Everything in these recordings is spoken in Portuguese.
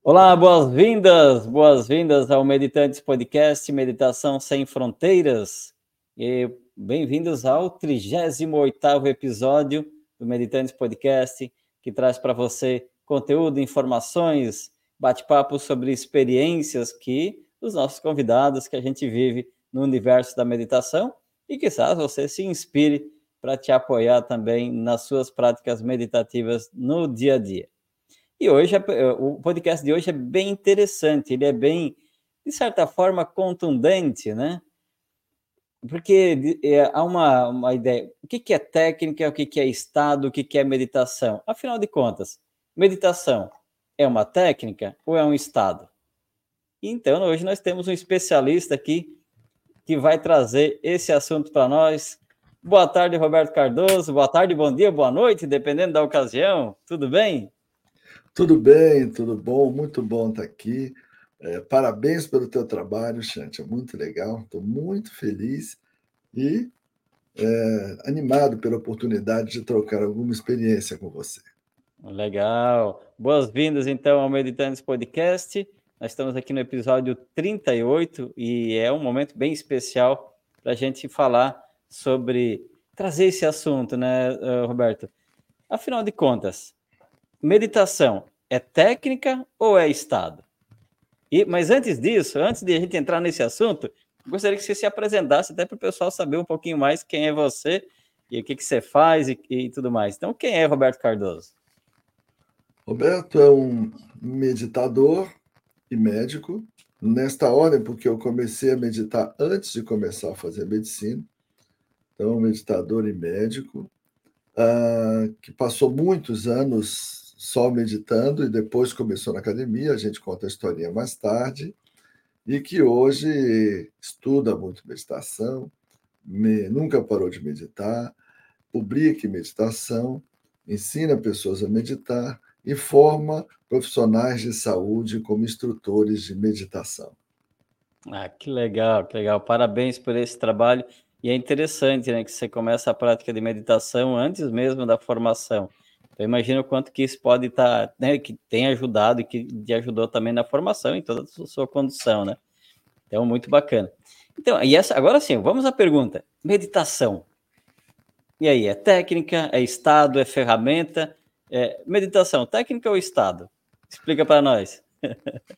Olá, boas-vindas, boas-vindas ao Meditantes Podcast Meditação Sem Fronteiras. E bem-vindos ao 38º episódio do Meditantes Podcast, que traz para você conteúdo, informações, bate-papo sobre experiências que os nossos convidados que a gente vive no universo da meditação e que você se inspire para te apoiar também nas suas práticas meditativas no dia a dia. E hoje, é, o podcast de hoje é bem interessante, ele é bem, de certa forma, contundente, né? Porque é, há uma, uma ideia, o que, é técnica, o que, que é estado, o que, que é meditação? Afinal de contas, meditação é uma técnica ou é um estado? Então, hoje nós temos um especialista aqui que vai trazer esse assunto para nós. Boa tarde, Roberto Cardoso. Boa tarde, bom dia, boa noite, dependendo da ocasião. Tudo bem? Tudo bem, tudo bom, muito bom estar aqui. É, parabéns pelo teu trabalho, Xante, é muito legal, estou muito feliz e é, animado pela oportunidade de trocar alguma experiência com você. Legal. Boas-vindas, então, ao Meditantes Podcast. Nós estamos aqui no episódio 38 e é um momento bem especial para a gente falar sobre trazer esse assunto, né, eh, Roberto? Afinal de contas, meditação é técnica ou é estado? E, mas antes disso, antes de a gente entrar nesse assunto, gostaria que você se apresentasse até para o pessoal saber um pouquinho mais quem é você e o que, que você faz e, e tudo mais. Então, quem é Roberto Cardoso? Roberto é um meditador e médico, nesta ordem, porque eu comecei a meditar antes de começar a fazer medicina. Então, meditador e médico, uh, que passou muitos anos só meditando e depois começou na academia, a gente conta a historinha mais tarde, e que hoje estuda muito meditação, me, nunca parou de meditar, publica meditação, ensina pessoas a meditar e forma profissionais de saúde como instrutores de meditação. Ah, que legal, que legal. Parabéns por esse trabalho. E é interessante, né, que você começa a prática de meditação antes mesmo da formação. Eu imagino o quanto que isso pode estar, tá, né, que tem ajudado e que te ajudou também na formação em toda a sua condução, né? Então, muito bacana. Então, e essa, agora sim, vamos à pergunta: meditação. E aí, é técnica, é estado, é ferramenta? É, meditação, técnica ou estado? Explica para nós.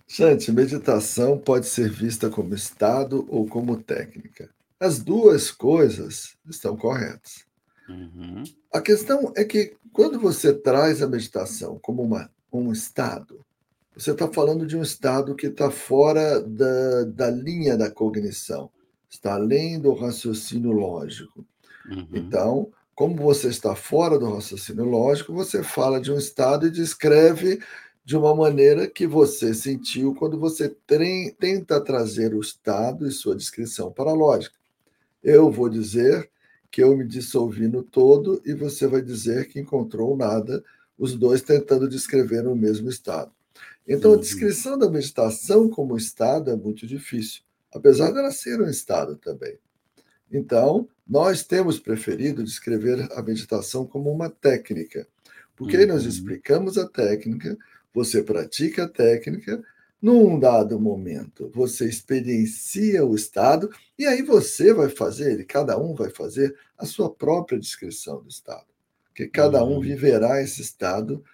Gente, meditação pode ser vista como estado ou como técnica. As duas coisas estão corretas. Uhum. A questão é que quando você traz a meditação como uma, um estado, você está falando de um estado que está fora da, da linha da cognição, está além do raciocínio lógico. Uhum. Então, como você está fora do raciocínio lógico, você fala de um estado e descreve de uma maneira que você sentiu quando você tenta trazer o estado e sua descrição para a lógica. Eu vou dizer que eu me dissolvi no todo e você vai dizer que encontrou nada, os dois tentando descrever o mesmo estado. Então, a uhum. descrição da meditação como estado é muito difícil, apesar dela ser um estado também. Então, nós temos preferido descrever a meditação como uma técnica, porque aí nós uhum. explicamos a técnica, você pratica a técnica, num dado momento, você experiencia o estado e aí você vai fazer, cada um vai fazer a sua própria descrição do estado. Porque cada um uhum. viverá esse estado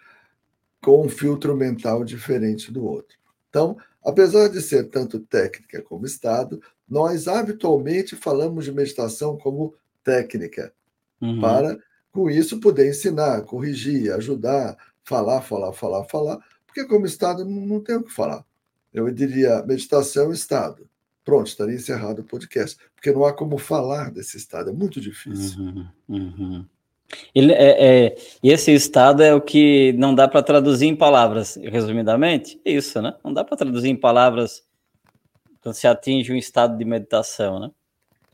com um filtro mental diferente do outro. Então, apesar de ser tanto técnica como estado, nós habitualmente falamos de meditação como técnica, uhum. para com isso poder ensinar, corrigir, ajudar, falar, falar, falar, falar, porque como estado não tem o que falar eu diria meditação estado. Pronto, estaria encerrado o podcast, porque não há como falar desse estado, é muito difícil. Uhum, uhum. Ele é, é, e esse estado é o que não dá para traduzir em palavras, resumidamente, isso, né? Não dá para traduzir em palavras quando se atinge um estado de meditação, né?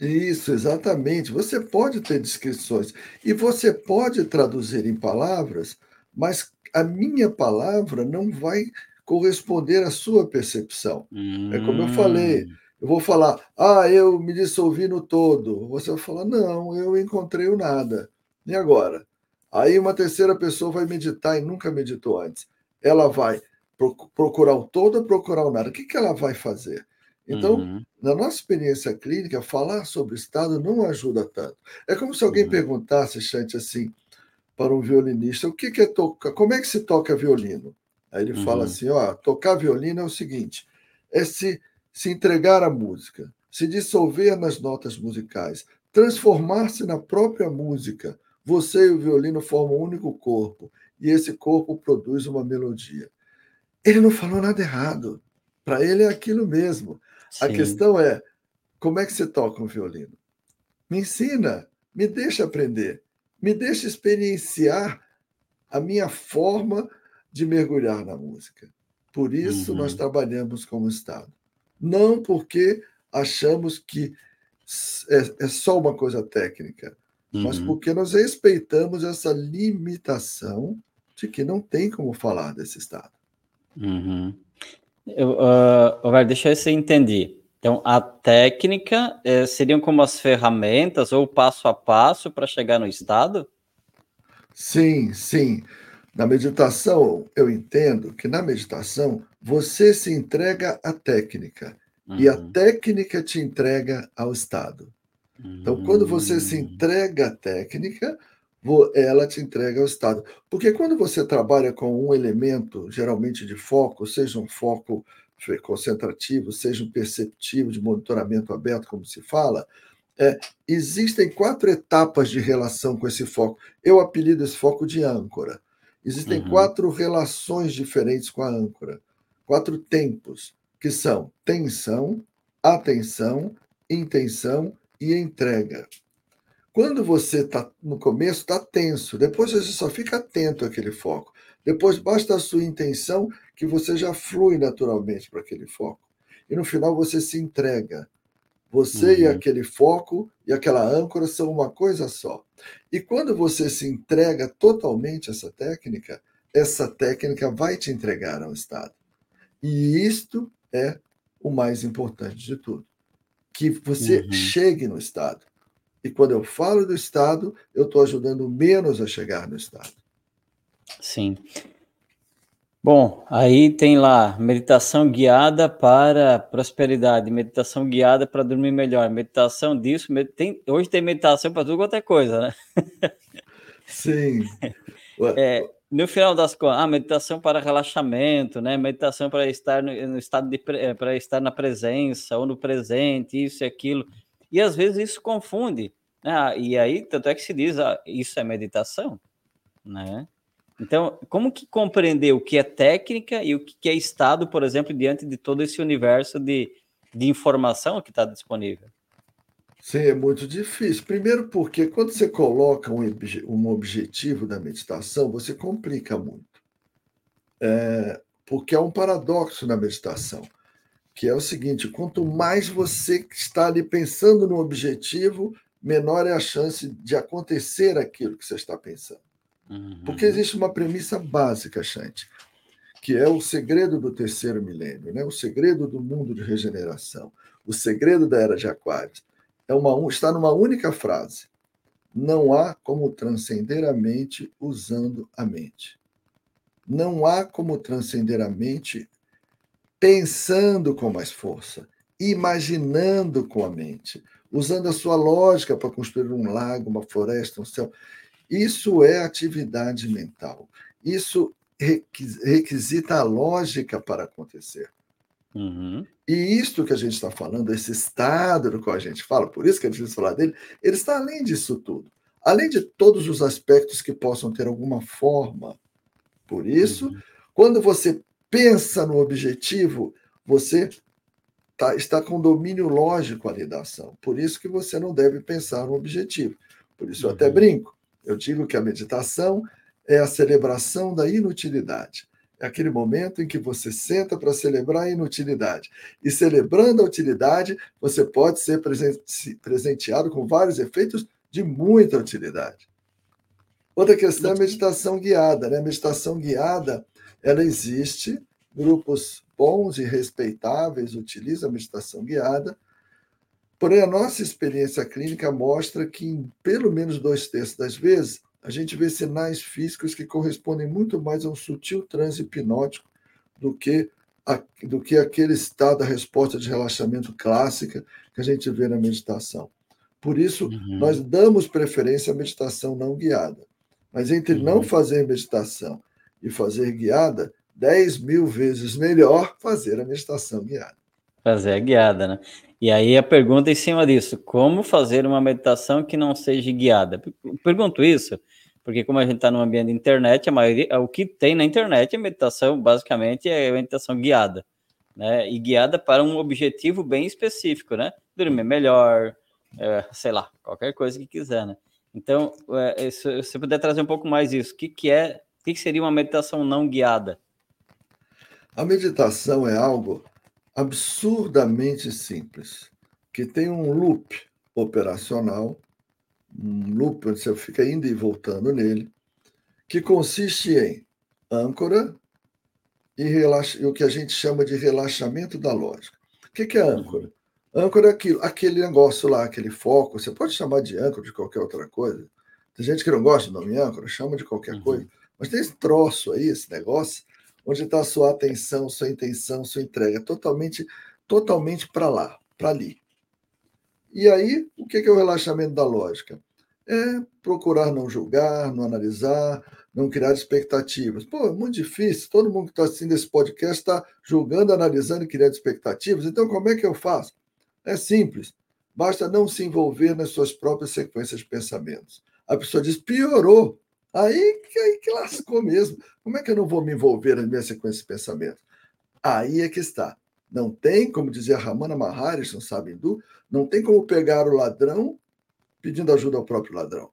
Isso, exatamente. Você pode ter descrições e você pode traduzir em palavras, mas a minha palavra não vai corresponder à sua percepção. Hum. É como eu falei, hum. Eu vou falar, ah, eu me dissolvi no todo. Você vai falar, não, eu encontrei o nada. E agora? Aí uma terceira pessoa vai meditar e nunca meditou antes. Ela vai procurar o todo ou procurar o nada. O que, que ela vai fazer? Então, uhum. na nossa experiência clínica, falar sobre o estado não ajuda tanto. É como se alguém uhum. perguntasse, Chante, assim, para um violinista, o que, que é tocar? Como é que se toca violino? Aí ele uhum. fala assim: ó, tocar violino é o seguinte: é se, se entregar à música, se dissolver nas notas musicais, transformar-se na própria música. Você e o violino formam um único corpo, e esse corpo produz uma melodia. Ele não falou nada errado. Para ele é aquilo mesmo. Sim. A questão é: como é que você toca um violino? Me ensina, me deixa aprender, me deixa experienciar a minha forma de mergulhar na música. Por isso uhum. nós trabalhamos como Estado. Não porque achamos que é, é só uma coisa técnica, uhum. mas porque nós respeitamos essa limitação de que não tem como falar desse Estado. Uhum. Eu, uh, deixa eu ver se eu entendi. Então, a técnica eh, seriam como as ferramentas ou passo a passo para chegar no estado? Sim, sim. Na meditação, eu entendo que na meditação você se entrega à técnica uhum. e a uhum. técnica te entrega ao estado. Então, quando você se hum. entrega à técnica, ela te entrega ao estado. Porque quando você trabalha com um elemento, geralmente de foco, seja um foco concentrativo, seja um perceptivo de monitoramento aberto, como se fala, é, existem quatro etapas de relação com esse foco. Eu apelido esse foco de âncora. Existem uhum. quatro relações diferentes com a âncora, quatro tempos, que são tensão, atenção, intenção e entrega. Quando você está no começo, está tenso, depois você só fica atento àquele foco. Depois basta a sua intenção que você já flui naturalmente para aquele foco. E no final você se entrega. Você uhum. e aquele foco e aquela âncora são uma coisa só. E quando você se entrega totalmente a essa técnica, essa técnica vai te entregar ao estado. E isto é o mais importante de tudo. Que você uhum. chegue no estado. E quando eu falo do estado, eu estou ajudando menos a chegar no estado. Sim. Bom, aí tem lá meditação guiada para prosperidade, meditação guiada para dormir melhor, meditação disso, med... tem... hoje tem meditação para tudo quanto é coisa, né? Sim. É, no final das contas, ah, meditação para relaxamento, né? Meditação para estar no, no estado de para estar na presença ou no presente, isso e aquilo. E às vezes isso confunde. Né? Ah, e aí, tanto é que se diz, ah, isso é meditação, né? Então, como que compreender o que é técnica e o que é estado, por exemplo, diante de todo esse universo de, de informação que está disponível? Sim, é muito difícil. Primeiro, porque quando você coloca um, um objetivo da meditação, você complica muito. É, porque há um paradoxo na meditação, que é o seguinte: quanto mais você está ali pensando no objetivo, menor é a chance de acontecer aquilo que você está pensando. Uhum. Porque existe uma premissa básica, Chante, que é o segredo do terceiro milênio, né? o segredo do mundo de regeneração, o segredo da era de Aquários. É uma, está numa única frase: não há como transcender a mente usando a mente. Não há como transcender a mente pensando com mais força, imaginando com a mente, usando a sua lógica para construir um lago, uma floresta, um céu. Isso é atividade mental. Isso requisita a lógica para acontecer. Uhum. E isto que a gente está falando, esse estado do qual a gente fala, por isso que a gente precisa falar dele, ele está além disso tudo. Além de todos os aspectos que possam ter alguma forma. Por isso, uhum. quando você pensa no objetivo, você tá, está com domínio lógico ali da ação. Por isso que você não deve pensar no objetivo. Por isso eu até uhum. brinco. Eu digo que a meditação é a celebração da inutilidade. É aquele momento em que você senta para celebrar a inutilidade. E celebrando a utilidade, você pode ser presenteado com vários efeitos de muita utilidade. Outra questão é a meditação guiada. Né? A meditação guiada, ela existe, grupos bons e respeitáveis utilizam a meditação guiada, Porém, a nossa experiência clínica mostra que, em pelo menos dois terços das vezes, a gente vê sinais físicos que correspondem muito mais a um sutil transe hipnótico do que, a, do que aquele estado, a resposta de relaxamento clássica que a gente vê na meditação. Por isso, uhum. nós damos preferência à meditação não guiada. Mas entre uhum. não fazer meditação e fazer guiada, 10 mil vezes melhor fazer a meditação guiada. Fazer a guiada, né? E aí a pergunta em cima disso: como fazer uma meditação que não seja guiada? Pergunto isso porque como a gente está no ambiente de internet, a maioria, o que tem na internet é meditação, basicamente é meditação guiada, né? E guiada para um objetivo bem específico, né? Dormir melhor, é, sei lá, qualquer coisa que quiser, né? Então, é, se você puder trazer um pouco mais isso, o que, que é, o que, que seria uma meditação não guiada? A meditação é algo absurdamente simples, que tem um loop operacional um loop você fica indo e voltando nele, que consiste em âncora e, e o que a gente chama de relaxamento da lógica. O que, que é âncora? Âncora é aquilo, aquele negócio lá, aquele foco. Você pode chamar de âncora de qualquer outra coisa. Tem gente que não gosta do nome âncora, chama de qualquer uhum. coisa. Mas tem esse troço aí, esse negócio, onde está a sua atenção, sua intenção, sua entrega, totalmente, totalmente para lá, para ali. E aí, o que é o relaxamento da lógica? É procurar não julgar, não analisar, não criar expectativas. Pô, é muito difícil. Todo mundo que está assistindo esse podcast está julgando, analisando e criando expectativas. Então, como é que eu faço? É simples. Basta não se envolver nas suas próprias sequências de pensamentos. A pessoa diz, piorou. Aí, aí que lascou mesmo. Como é que eu não vou me envolver nas minhas sequências de pensamentos? Aí é que está. Não tem, como dizia Ramana Maharishi, não sabe hindu, não tem como pegar o ladrão pedindo ajuda ao próprio ladrão.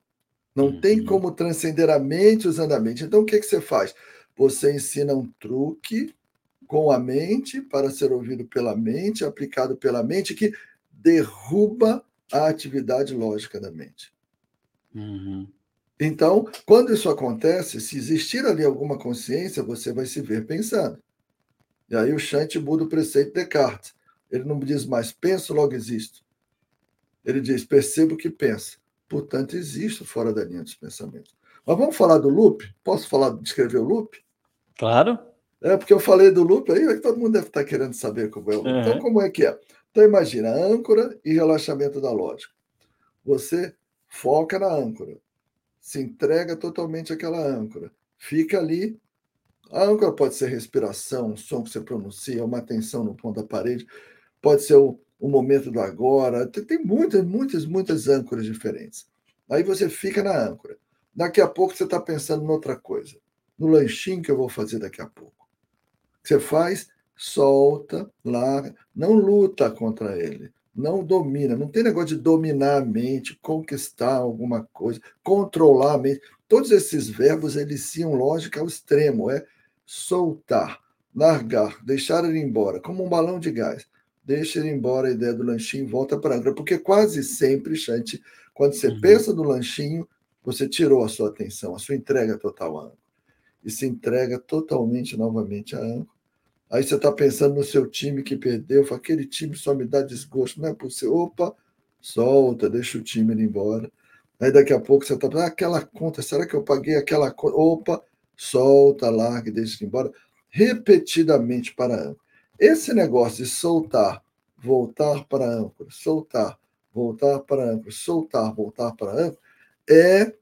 Não uhum. tem como transcender a mente usando a mente. Então, o que, que você faz? Você ensina um truque com a mente para ser ouvido pela mente, aplicado pela mente, que derruba a atividade lógica da mente. Uhum. Então, quando isso acontece, se existir ali alguma consciência, você vai se ver pensando. E aí o Chante muda o preceito de Descartes. Ele não diz mais penso, logo existo. Ele diz percebo que pensa. Portanto, existo fora da linha dos pensamentos. Mas vamos falar do loop? Posso falar, descrever o loop? Claro. É, porque eu falei do loop aí, todo mundo deve estar querendo saber como é o loop. Uhum. Então, como é que é? Então, imagina, âncora e relaxamento da lógica. Você foca na âncora, se entrega totalmente àquela âncora, fica ali a âncora pode ser respiração, um som que você pronuncia, uma atenção no ponto da parede, pode ser o, o momento do agora. Tem, tem muitas, muitas, muitas âncoras diferentes. Aí você fica na âncora. Daqui a pouco você está pensando em outra coisa. No lanchinho que eu vou fazer daqui a pouco. Você faz, solta, larga, não luta contra ele, não domina. Não tem negócio de dominar a mente, conquistar alguma coisa, controlar a mente. Todos esses verbos eliciam lógica ao extremo. É soltar, largar, deixar ele embora, como um balão de gás. Deixa ele embora a ideia do lanchinho, volta para a âncora. Porque quase sempre, Chante, quando você uhum. pensa no lanchinho, você tirou a sua atenção, a sua entrega total à âncora. E se entrega totalmente novamente à âncora. Aí você está pensando no seu time que perdeu, fala, aquele time só me dá desgosto, não é por ser, opa, solta, deixa o time ir embora. Aí daqui a pouco você está ah, aquela conta, será que eu paguei aquela conta? Opa, solta, larga e deixa embora, repetidamente para âncora. Esse negócio de soltar, voltar para a âncora, soltar, voltar para a âncora, soltar, voltar para âncora, é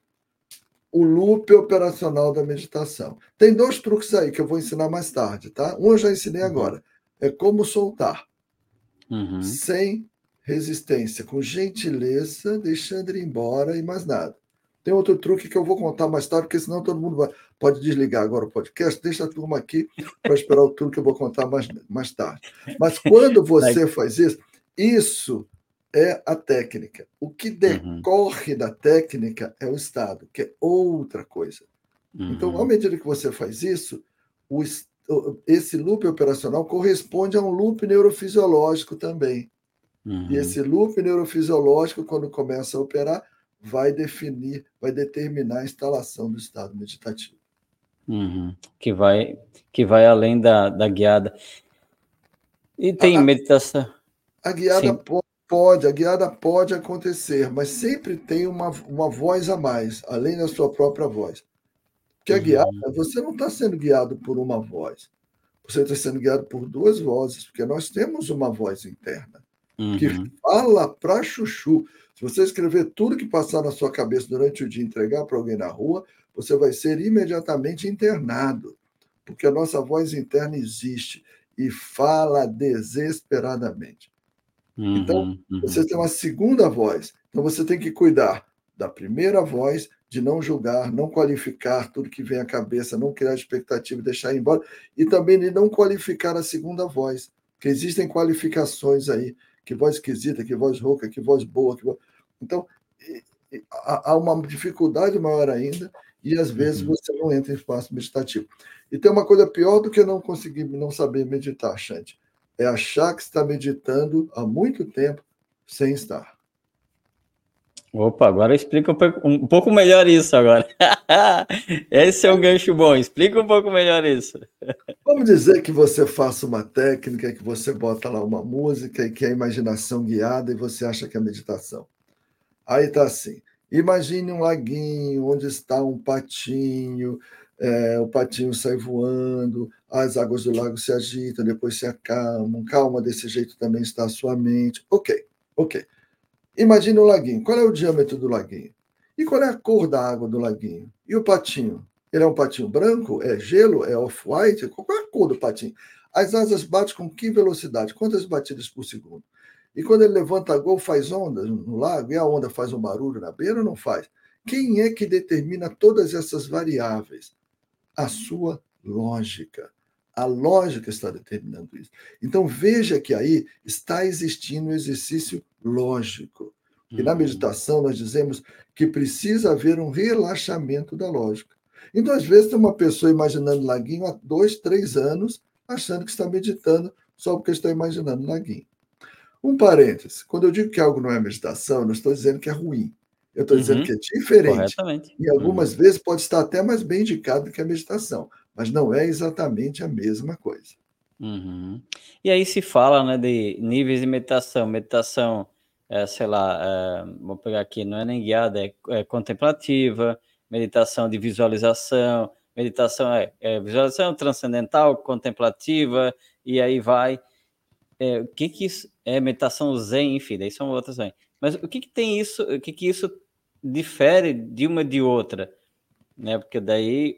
o loop operacional da meditação. Tem dois truques aí que eu vou ensinar mais tarde, tá? Um eu já ensinei uhum. agora. É como soltar. Uhum. Sem resistência, com gentileza, deixando ele embora e mais nada. Tem outro truque que eu vou contar mais tarde, porque senão todo mundo vai, pode desligar agora o podcast. Deixa a turma aqui para esperar o truque que eu vou contar mais, mais tarde. Mas quando você faz isso, isso é a técnica. O que uhum. decorre uhum. da técnica é o estado, que é outra coisa. Uhum. Então, à medida que você faz isso, o, esse loop operacional corresponde a um loop neurofisiológico também. Uhum. E esse loop neurofisiológico, quando começa a operar, vai definir, vai determinar a instalação do estado meditativo. Uhum. Que, vai, que vai além da, da guiada. E tem a, meditação. A guiada pode, pode, a guiada pode acontecer, mas sempre tem uma, uma voz a mais, além da sua própria voz. Porque a uhum. guiada, você não está sendo guiado por uma voz. você está sendo guiado por duas vozes, porque nós temos uma voz interna uhum. que fala para chuchu. Se você escrever tudo que passar na sua cabeça durante o dia e entregar para alguém na rua, você vai ser imediatamente internado, porque a nossa voz interna existe e fala desesperadamente. Uhum, então, uhum. você tem uma segunda voz. Então, você tem que cuidar da primeira voz, de não julgar, não qualificar tudo que vem à cabeça, não criar expectativa e deixar ir embora, e também de não qualificar a segunda voz, que existem qualificações aí, que voz esquisita, que voz rouca, que voz boa. Que voz... Então, há uma dificuldade maior ainda, e às vezes uhum. você não entra em espaço meditativo. E tem uma coisa pior do que não conseguir, não saber meditar, Xande, é achar que está meditando há muito tempo sem estar. Opa, agora explica um pouco melhor isso agora. Esse é um gancho bom. Explica um pouco melhor isso. Vamos dizer que você faça uma técnica, que você bota lá uma música e que é a imaginação guiada e você acha que é meditação. Aí tá assim. Imagine um laguinho onde está um patinho, é, o patinho sai voando, as águas do lago se agitam, depois se acalmam. Calma, desse jeito também está a sua mente. Ok, ok. Imagine o laguinho. Qual é o diâmetro do laguinho? E qual é a cor da água do laguinho? E o patinho? Ele é um patinho branco? É gelo? É off-white? Qual é a cor do patinho? As asas batem com que velocidade? Quantas batidas por segundo? E quando ele levanta a gol, faz ondas no lago? E a onda faz um barulho na beira ou não faz? Quem é que determina todas essas variáveis? A sua lógica. A lógica está determinando isso. Então veja que aí está existindo um exercício lógico. E uhum. na meditação nós dizemos que precisa haver um relaxamento da lógica. Então, às vezes, tem uma pessoa imaginando laguinho há dois, três anos, achando que está meditando só porque está imaginando laguinho. Um parêntese: quando eu digo que algo não é meditação, eu não estou dizendo que é ruim. Eu estou uhum. dizendo que é diferente. E algumas uhum. vezes pode estar até mais bem indicado do que a meditação mas não é exatamente a mesma coisa. Uhum. E aí se fala né, de níveis de meditação. Meditação, é, sei lá, é, vou pegar aqui, não é nem guiada, é, é contemplativa, meditação de visualização, meditação é, é, visualização transcendental, contemplativa, e aí vai. É, o que que isso é meditação zen, enfim, daí são outras zen. Mas o que que tem isso, o que que isso difere de uma de outra? Né? Porque daí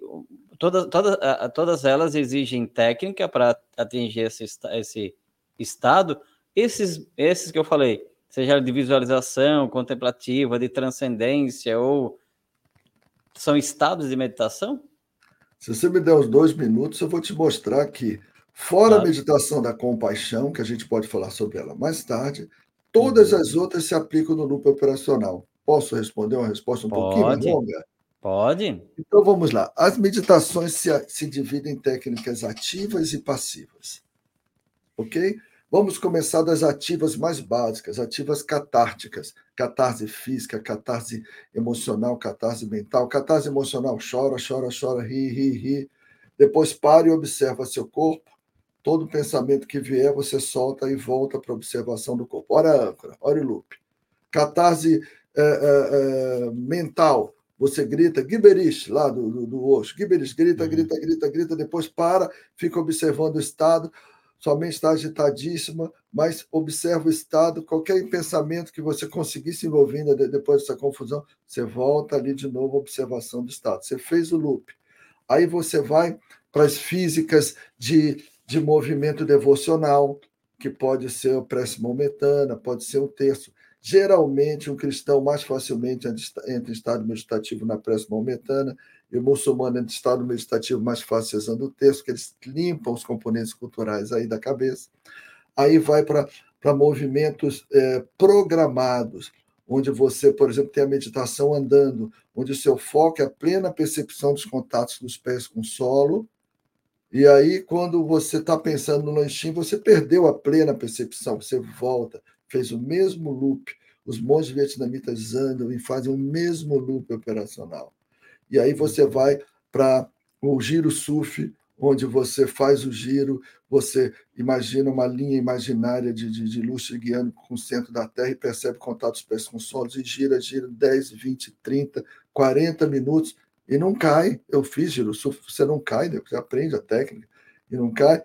todas, todas, todas elas exigem técnica para atingir esse, esse estado. Esses, esses que eu falei, seja de visualização, contemplativa, de transcendência, ou são estados de meditação? Se você me der os dois minutos, eu vou te mostrar que, fora a meditação da compaixão, que a gente pode falar sobre ela mais tarde, todas uhum. as outras se aplicam no loop operacional. Posso responder uma resposta um pode. pouquinho longa? Pode. Então vamos lá. As meditações se, se dividem em técnicas ativas e passivas. Ok? Vamos começar das ativas mais básicas, ativas catárticas, catarse física, catarse emocional, catarse mental. Catarse emocional, chora, chora, chora, ri, ri, ri. Depois pare e observa seu corpo. Todo pensamento que vier, você solta e volta para a observação do corpo. Ora âncora, ora loop. Catarse é, é, é, mental, você grita, Giberish, lá do, do, do Osho, grita, uhum. grita, grita, grita, depois para, fica observando o estado, sua mente está agitadíssima, mas observa o estado, qualquer pensamento que você conseguir se envolvendo depois dessa confusão, você volta ali de novo à observação do estado. Você fez o loop. Aí você vai para as físicas de, de movimento devocional, que pode ser o prece momentânea, pode ser um terço. Geralmente, um cristão mais facilmente entra em estado meditativo na prece maometana, e o muçulmano entra em estado meditativo mais fácil usando o texto, que eles limpam os componentes culturais aí da cabeça. Aí vai para movimentos é, programados, onde você, por exemplo, tem a meditação andando, onde o seu foco é a plena percepção dos contatos dos pés com o solo. E aí, quando você está pensando no lanchinho, você perdeu a plena percepção, você volta fez o mesmo loop. Os monges vietnamitas andam e fazem o mesmo loop operacional. E aí você vai para o giro SUF, onde você faz o giro, você imagina uma linha imaginária de, de, de luz guiando com o centro da Terra e percebe contatos pés com solos e gira, gira 10, 20, 30, 40 minutos e não cai. Eu fiz giro SUF, você não cai, né? você aprende a técnica e não cai.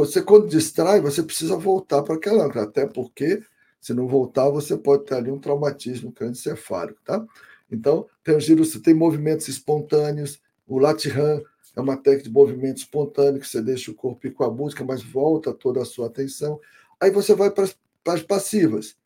Você quando distrai, você precisa voltar para aquela âncora, até porque se não voltar, você pode ter ali um traumatismo cranioencefálico, tá? Então, tem, giro, tem movimentos espontâneos, o Latihan é uma técnica de movimento espontâneo, que você deixa o corpo ir com a música, mas volta toda a sua atenção. Aí você vai para as passivas.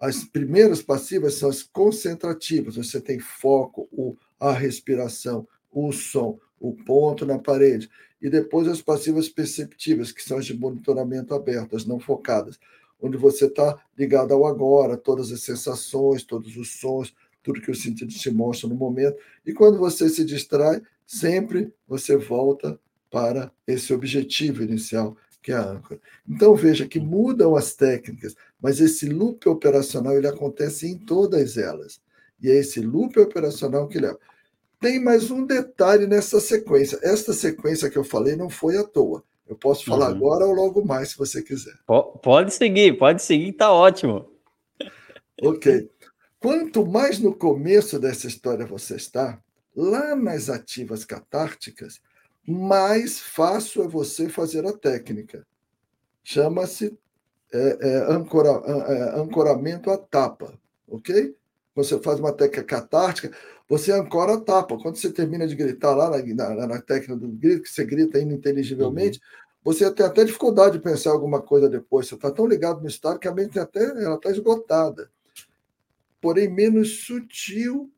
As primeiras passivas são as concentrativas, você tem foco, o, a respiração, o som, o ponto na parede. E depois as passivas perceptivas, que são as de monitoramento aberto, as não focadas, onde você está ligado ao agora, todas as sensações, todos os sons, tudo que o sentido te mostra no momento. E quando você se distrai, sempre você volta para esse objetivo inicial, que é a âncora. Então veja que mudam as técnicas, mas esse loop operacional ele acontece em todas elas. E é esse loop operacional que leva. Tem mais um detalhe nessa sequência. Esta sequência que eu falei não foi à toa. Eu posso falar uhum. agora ou logo mais, se você quiser. Pode seguir, pode seguir, está ótimo. Ok. Quanto mais no começo dessa história você está, lá nas ativas catárticas, mais fácil é você fazer a técnica. Chama-se é, é, ancora, é, ancoramento à tapa, ok? Você faz uma técnica catártica, você ancora a tapa. Quando você termina de gritar lá na, na, na técnica do grito, que você grita ininteligivelmente, uhum. você tem até dificuldade de pensar alguma coisa depois. Você está tão ligado no estado que a mente até ela está esgotada porém menos sutil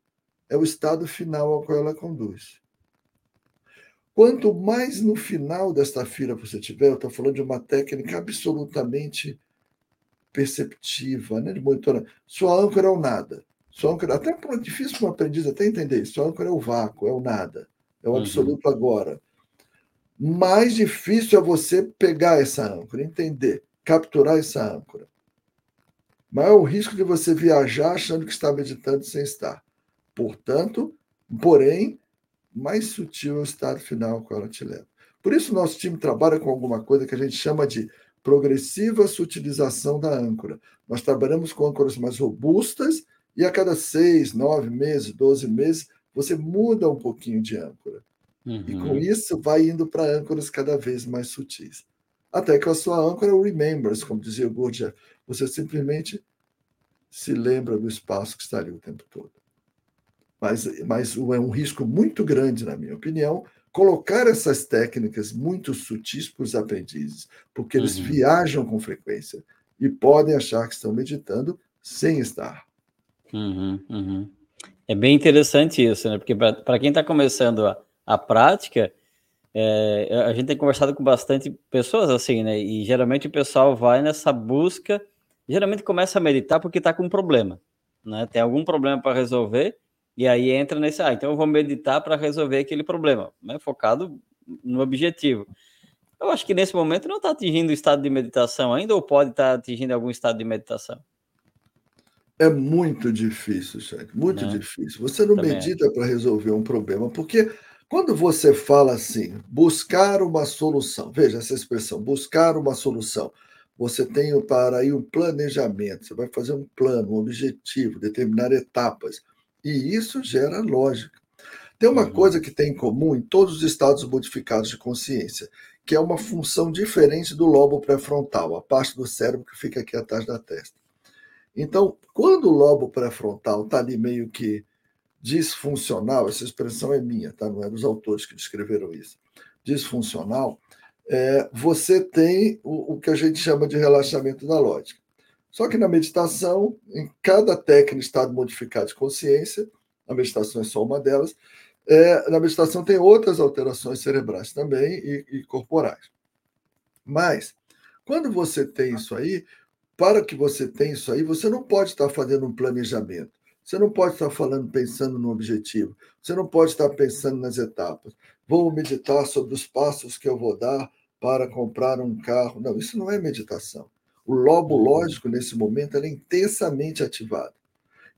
é o estado final ao qual ela conduz. Quanto mais no final desta fila você tiver, eu estou falando de uma técnica absolutamente perceptiva, né, de monitorar. Sua âncora é o nada. Âncora, até é difícil para um aprendiz até entender isso. Âncora é o vácuo, é o nada, é o uhum. absoluto uhum. agora. Mais difícil é você pegar essa âncora, entender, capturar essa âncora maior o risco de você viajar achando que está meditando sem estar. Portanto, porém, mais sutil é o estado final que ela te leva. Por isso, nosso time trabalha com alguma coisa que a gente chama de progressiva sutilização da âncora. Nós trabalhamos com âncoras mais robustas e a cada seis, nove meses, doze meses, você muda um pouquinho de âncora. Uhum. E com uhum. isso vai indo para âncoras cada vez mais sutis. Até que a sua âncora remembers, como dizia o Gurdjieff, você simplesmente se lembra do espaço que está ali o tempo todo. Mas, mas é um risco muito grande, na minha opinião, colocar essas técnicas muito sutis para os aprendizes, porque eles uhum. viajam com frequência e podem achar que estão meditando sem estar. Uhum, uhum. É bem interessante isso, né? Porque para quem está começando a, a prática, é, a gente tem conversado com bastante pessoas assim, né? E geralmente o pessoal vai nessa busca geralmente começa a meditar porque está com um problema, né? Tem algum problema para resolver e aí entra nesse, ah, então eu vou meditar para resolver aquele problema, né? Focado no objetivo. Eu acho que nesse momento não está atingindo o estado de meditação ainda ou pode estar tá atingindo algum estado de meditação. É muito difícil, Shank, muito né? difícil. Você não Também medita é. para resolver um problema, porque quando você fala assim, buscar uma solução, veja essa expressão, buscar uma solução você tem para aí um planejamento, você vai fazer um plano, um objetivo, determinar etapas. E isso gera lógica. Tem uma uhum. coisa que tem em comum em todos os estados modificados de consciência, que é uma função diferente do lobo pré-frontal, a parte do cérebro que fica aqui atrás da testa. Então, quando o lobo pré-frontal está ali meio que disfuncional, essa expressão é minha, tá? não é dos autores que descreveram isso, disfuncional, é, você tem o, o que a gente chama de relaxamento da lógica. Só que na meditação, em cada técnica estado modificado de consciência, a meditação é só uma delas, é, na meditação tem outras alterações cerebrais também e, e, corporais. Mas, quando você tem isso aí, para que você tenha isso aí, você não pode estar fazendo um planejamento. Você não pode estar falando, pensando no objetivo. Você não pode estar pensando nas etapas. Vou meditar sobre os passos que eu vou dar para comprar um carro. Não, isso não é meditação. O lobo uhum. lógico, nesse momento, é intensamente ativado.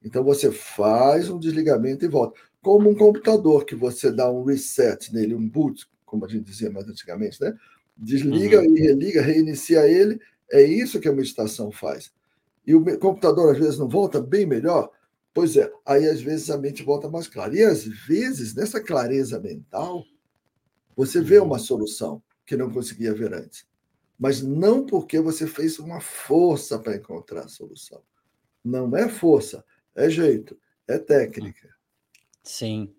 Então, você faz um desligamento e volta. Como um computador, que você dá um reset nele, um boot, como a gente dizia mais antigamente, né? Desliga uhum. e religa, reinicia ele. É isso que a meditação faz. E o computador, às vezes, não volta bem melhor? Pois é, aí às vezes a mente volta mais clara. E às vezes, nessa clareza mental, você vê uhum. uma solução que não conseguia ver antes. mas não porque você fez uma força para encontrar a solução. Não é força, é jeito, é técnica. Sim.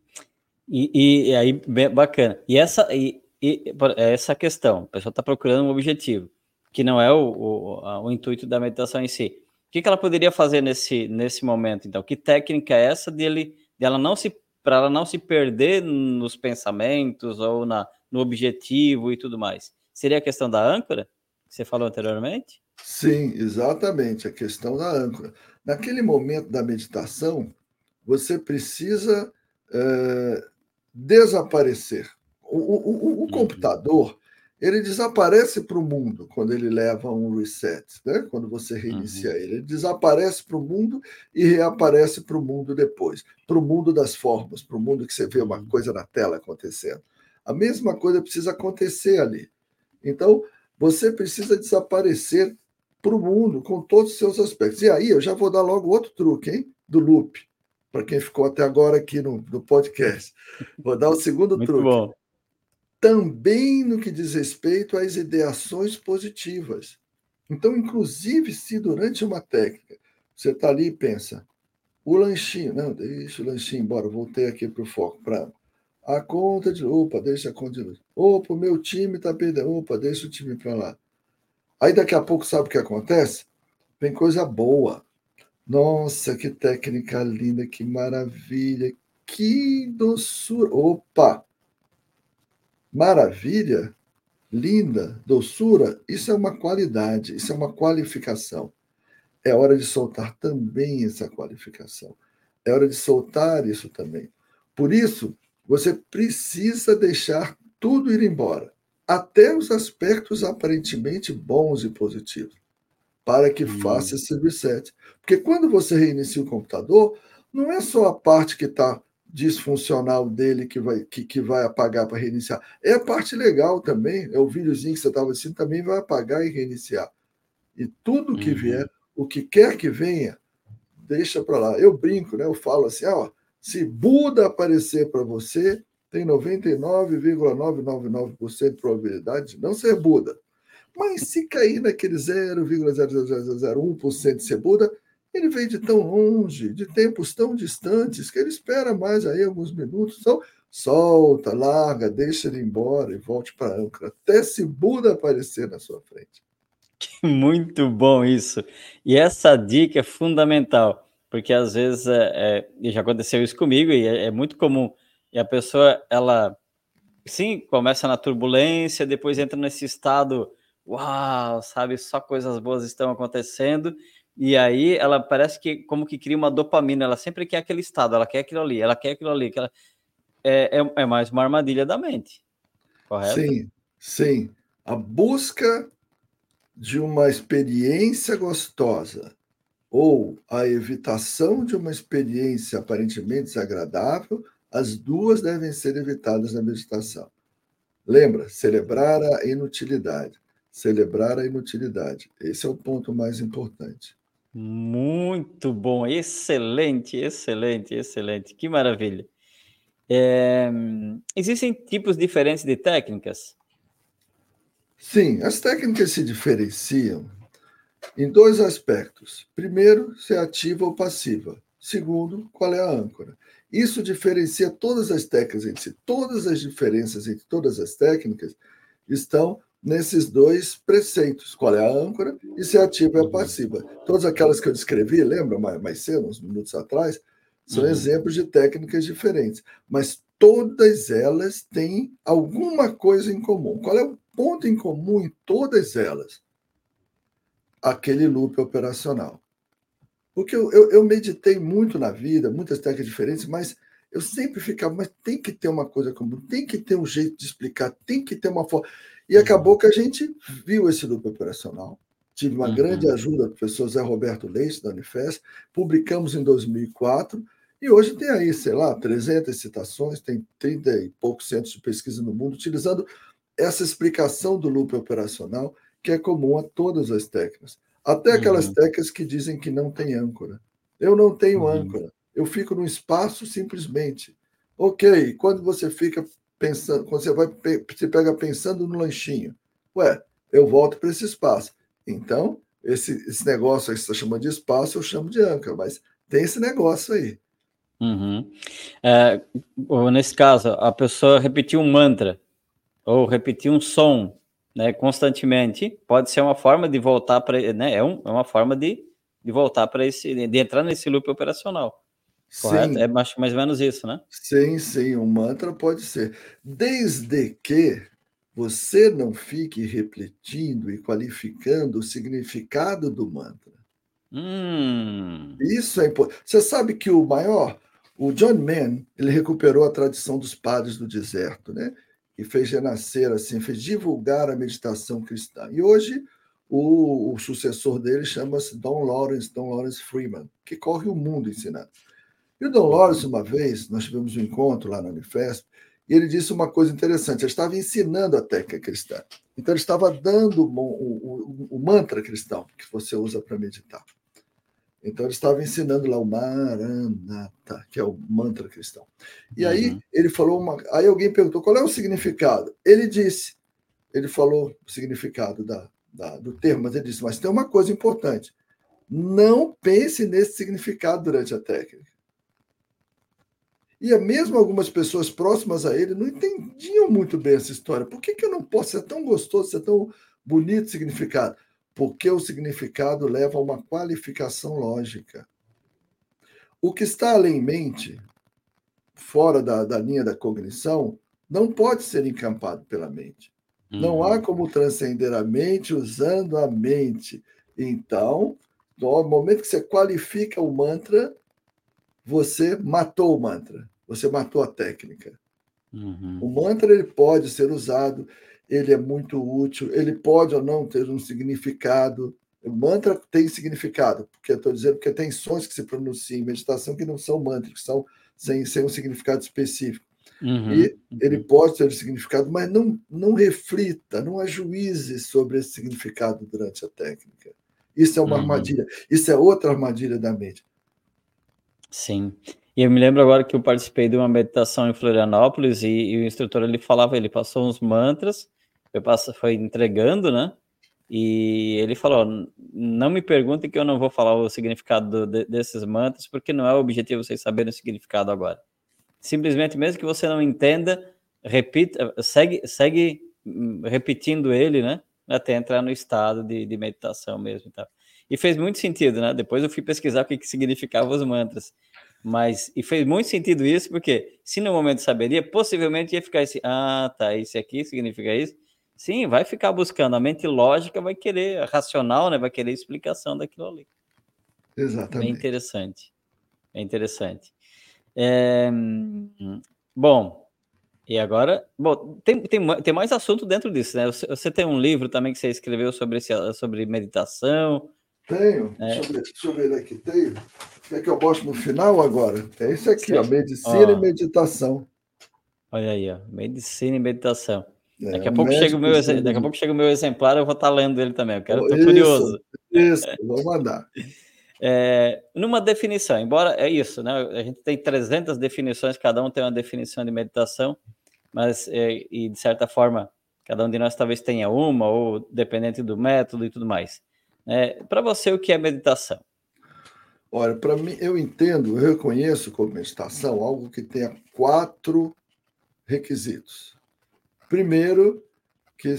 E, e aí, bacana. E essa, e, e, essa questão, a pessoa está procurando um objetivo, que não é o, o, o, intuito da meditação em si. O que, que ela poderia fazer nesse, nesse momento, então? Que técnica é essa dele, de ela não se para ela não se perder nos pensamentos ou na, no objetivo e tudo mais? Seria a questão da âncora, que você falou anteriormente? Sim, exatamente, a questão da âncora. Naquele momento da meditação, você precisa é, desaparecer. O, o, o, o uhum. computador ele desaparece para o mundo quando ele leva um reset, né? quando você reinicia uhum. ele. Ele desaparece para o mundo e reaparece para o mundo depois para o mundo das formas, para o mundo que você vê uma uhum. coisa na tela acontecendo. A mesma coisa precisa acontecer ali. Então, você precisa desaparecer para o mundo com todos os seus aspectos. E aí, eu já vou dar logo outro truque, hein? Do loop, para quem ficou até agora aqui no, no podcast. Vou dar o segundo Muito truque. Bom também no que diz respeito às ideações positivas. Então, inclusive, se durante uma técnica você está ali e pensa, o lanchinho, não, deixa o lanchinho embora, voltei aqui para o foco, para a conta de, opa, deixa a conta de luz. Opa, o meu time está perdendo, opa, deixa o time para lá. Aí daqui a pouco, sabe o que acontece? Vem coisa boa. Nossa, que técnica linda, que maravilha, que doçura. Opa, maravilha, linda, doçura, isso é uma qualidade, isso é uma qualificação. É hora de soltar também essa qualificação. É hora de soltar isso também. Por isso, você precisa deixar tudo ir embora, até os aspectos aparentemente bons e positivos, para que hum. faça esse reset. Porque quando você reinicia o computador, não é só a parte que está disfuncional dele que vai, que, que vai apagar para reiniciar. É a parte legal também, é o videozinho que você estava assistindo, também vai apagar e reiniciar. E tudo que uhum. vier, o que quer que venha, deixa para lá. Eu brinco, né? Eu falo assim, ó, se Buda aparecer para você, tem 99,999% de probabilidade de não ser Buda. Mas se cair naquele 0,0001% de ser Buda, ele vem de tão longe, de tempos tão distantes, que ele espera mais aí alguns minutos. Então, solta, larga, deixa ele embora e volte para a âncora, até se Buda aparecer na sua frente. Muito bom isso. E essa dica é fundamental, porque às vezes é, é, já aconteceu isso comigo e é, é muito comum. E a pessoa, ela, sim, começa na turbulência, depois entra nesse estado, uau, sabe, só coisas boas estão acontecendo, e aí ela parece que como que cria uma dopamina, ela sempre quer aquele estado, ela quer aquilo ali, ela quer aquilo ali, aquela... é, é, é mais uma armadilha da mente, correto? Sim, sim. A busca de uma experiência gostosa ou a evitação de uma experiência aparentemente desagradável, as duas devem ser evitadas na meditação. Lembra, celebrar a inutilidade. Celebrar a inutilidade. Esse é o ponto mais importante. Muito bom, excelente, excelente, excelente, que maravilha. É, existem tipos diferentes de técnicas? Sim, as técnicas se diferenciam em dois aspectos. Primeiro, se é ativa ou passiva. Segundo, qual é a âncora. Isso diferencia todas as técnicas entre si. Todas as diferenças entre todas as técnicas estão nesses dois preceitos, qual é a âncora e se é ativa ou é passiva. Todas aquelas que eu descrevi, lembra mais, mais cedo, uns minutos atrás, são uhum. exemplos de técnicas diferentes, mas todas elas têm alguma coisa em comum. Qual é o ponto em comum em todas elas? Aquele loop operacional. Porque eu, eu, eu meditei muito na vida, muitas técnicas diferentes, mas eu sempre ficava, mas tem que ter uma coisa comum, tem que ter um jeito de explicar, tem que ter uma forma. E acabou que a gente viu esse loop operacional. Tive uma uhum. grande ajuda do professor Zé Roberto Leite, da Unifes, publicamos em 2004, e hoje tem aí, sei lá, 300 citações, tem 30 e poucos centros de pesquisa no mundo utilizando essa explicação do loop operacional, que é comum a todas as técnicas. Até aquelas uhum. técnicas que dizem que não tem âncora. Eu não tenho uhum. âncora, eu fico no espaço simplesmente. Ok, quando você fica pensando, quando você vai se pega pensando no lanchinho. Ué, eu volto para esse espaço. Então, esse, esse negócio aí que você está chamando de espaço, eu chamo de âncora, mas tem esse negócio aí. Uhum. É, nesse caso, a pessoa repetir um mantra ou repetir um som né, constantemente, pode ser uma forma de voltar para, né, é, um, é uma forma de, de voltar para esse, de entrar nesse loop operacional. Correto? Sim. É mais, mais ou menos isso, né? Sim, sim, um mantra pode ser. Desde que você não fique repetindo e qualificando o significado do mantra. Hum. Isso é importante. Você sabe que o maior, o John Mann, ele recuperou a tradição dos padres do deserto, né? E fez renascer, assim, fez divulgar a meditação cristã. E hoje o, o sucessor dele chama-se Don Lawrence, Don Lawrence Freeman, que corre o mundo ensinando. E o Lawrence, uma vez, nós tivemos um encontro lá na Unifesp, e ele disse uma coisa interessante: ele estava ensinando a técnica cristã. Então, ele estava dando o, o, o mantra cristão que você usa para meditar. Então, ele estava ensinando lá o Maranata, que é o mantra cristão. E aí, uhum. ele falou uma. Aí, alguém perguntou qual é o significado. Ele disse, ele falou o significado da, da, do termo, mas ele disse: mas tem uma coisa importante. Não pense nesse significado durante a técnica. E mesmo algumas pessoas próximas a ele não entendiam muito bem essa história. Por que, que eu não posso ser tão gostoso, ser tão bonito significado? Porque o significado leva a uma qualificação lógica. O que está além mente, fora da, da linha da cognição, não pode ser encampado pela mente. Uhum. Não há uhum. como transcender a mente usando a mente. Então, no momento que você qualifica o mantra, você matou o mantra, você matou a técnica. Uhum. O mantra ele pode ser usado, ele é muito útil, ele pode ou não ter um significado. O mantra tem significado, porque eu estou dizendo que tem sons que se pronunciam em meditação que não são mantras, que são sem, sem um significado específico. Uhum. E ele pode ter um significado, mas não, não reflita, não ajuize sobre esse significado durante a técnica. Isso é uma uhum. armadilha, isso é outra armadilha da mente. Sim. E eu me lembro agora que eu participei de uma meditação em Florianópolis e, e o instrutor ele falava, ele passou uns mantras, foi, passo, foi entregando, né? E ele falou: não me perguntem que eu não vou falar o significado de, desses mantras, porque não é o objetivo vocês saberem o significado agora. Simplesmente, mesmo que você não entenda, repita, segue, segue hum, repetindo ele, né? Até entrar no estado de, de meditação mesmo. Tá? E fez muito sentido, né? Depois eu fui pesquisar o que, que significavam os mantras. Mas, e fez muito sentido isso, porque se no momento saberia, possivelmente ia ficar esse, ah, tá, esse aqui significa isso. Sim, vai ficar buscando. A mente lógica vai querer, a racional, né? Vai querer explicação daquilo ali. Exatamente. Bem interessante. Bem interessante. É, bom, e agora, bom, tem, tem, tem mais assunto dentro disso, né? Você, você tem um livro também que você escreveu sobre, esse, sobre meditação, tenho. É. Deixa, eu ver, deixa eu ver aqui. Tenho. Quer que eu mostre no final agora? É isso aqui, ó, medicina ó. e meditação. Olha aí, ó, medicina e meditação. É, daqui, a pouco chega o meu, daqui a pouco chega o meu exemplar, eu vou estar lendo ele também. Eu quero, tô isso, curioso. Isso, vou mandar. É, numa definição, embora é isso, né? A gente tem 300 definições, cada um tem uma definição de meditação, mas é, e de certa forma cada um de nós talvez tenha uma ou dependente do método e tudo mais. É, para você, o que é meditação? Olha, para mim, eu entendo, eu reconheço como meditação algo que tenha quatro requisitos. Primeiro, que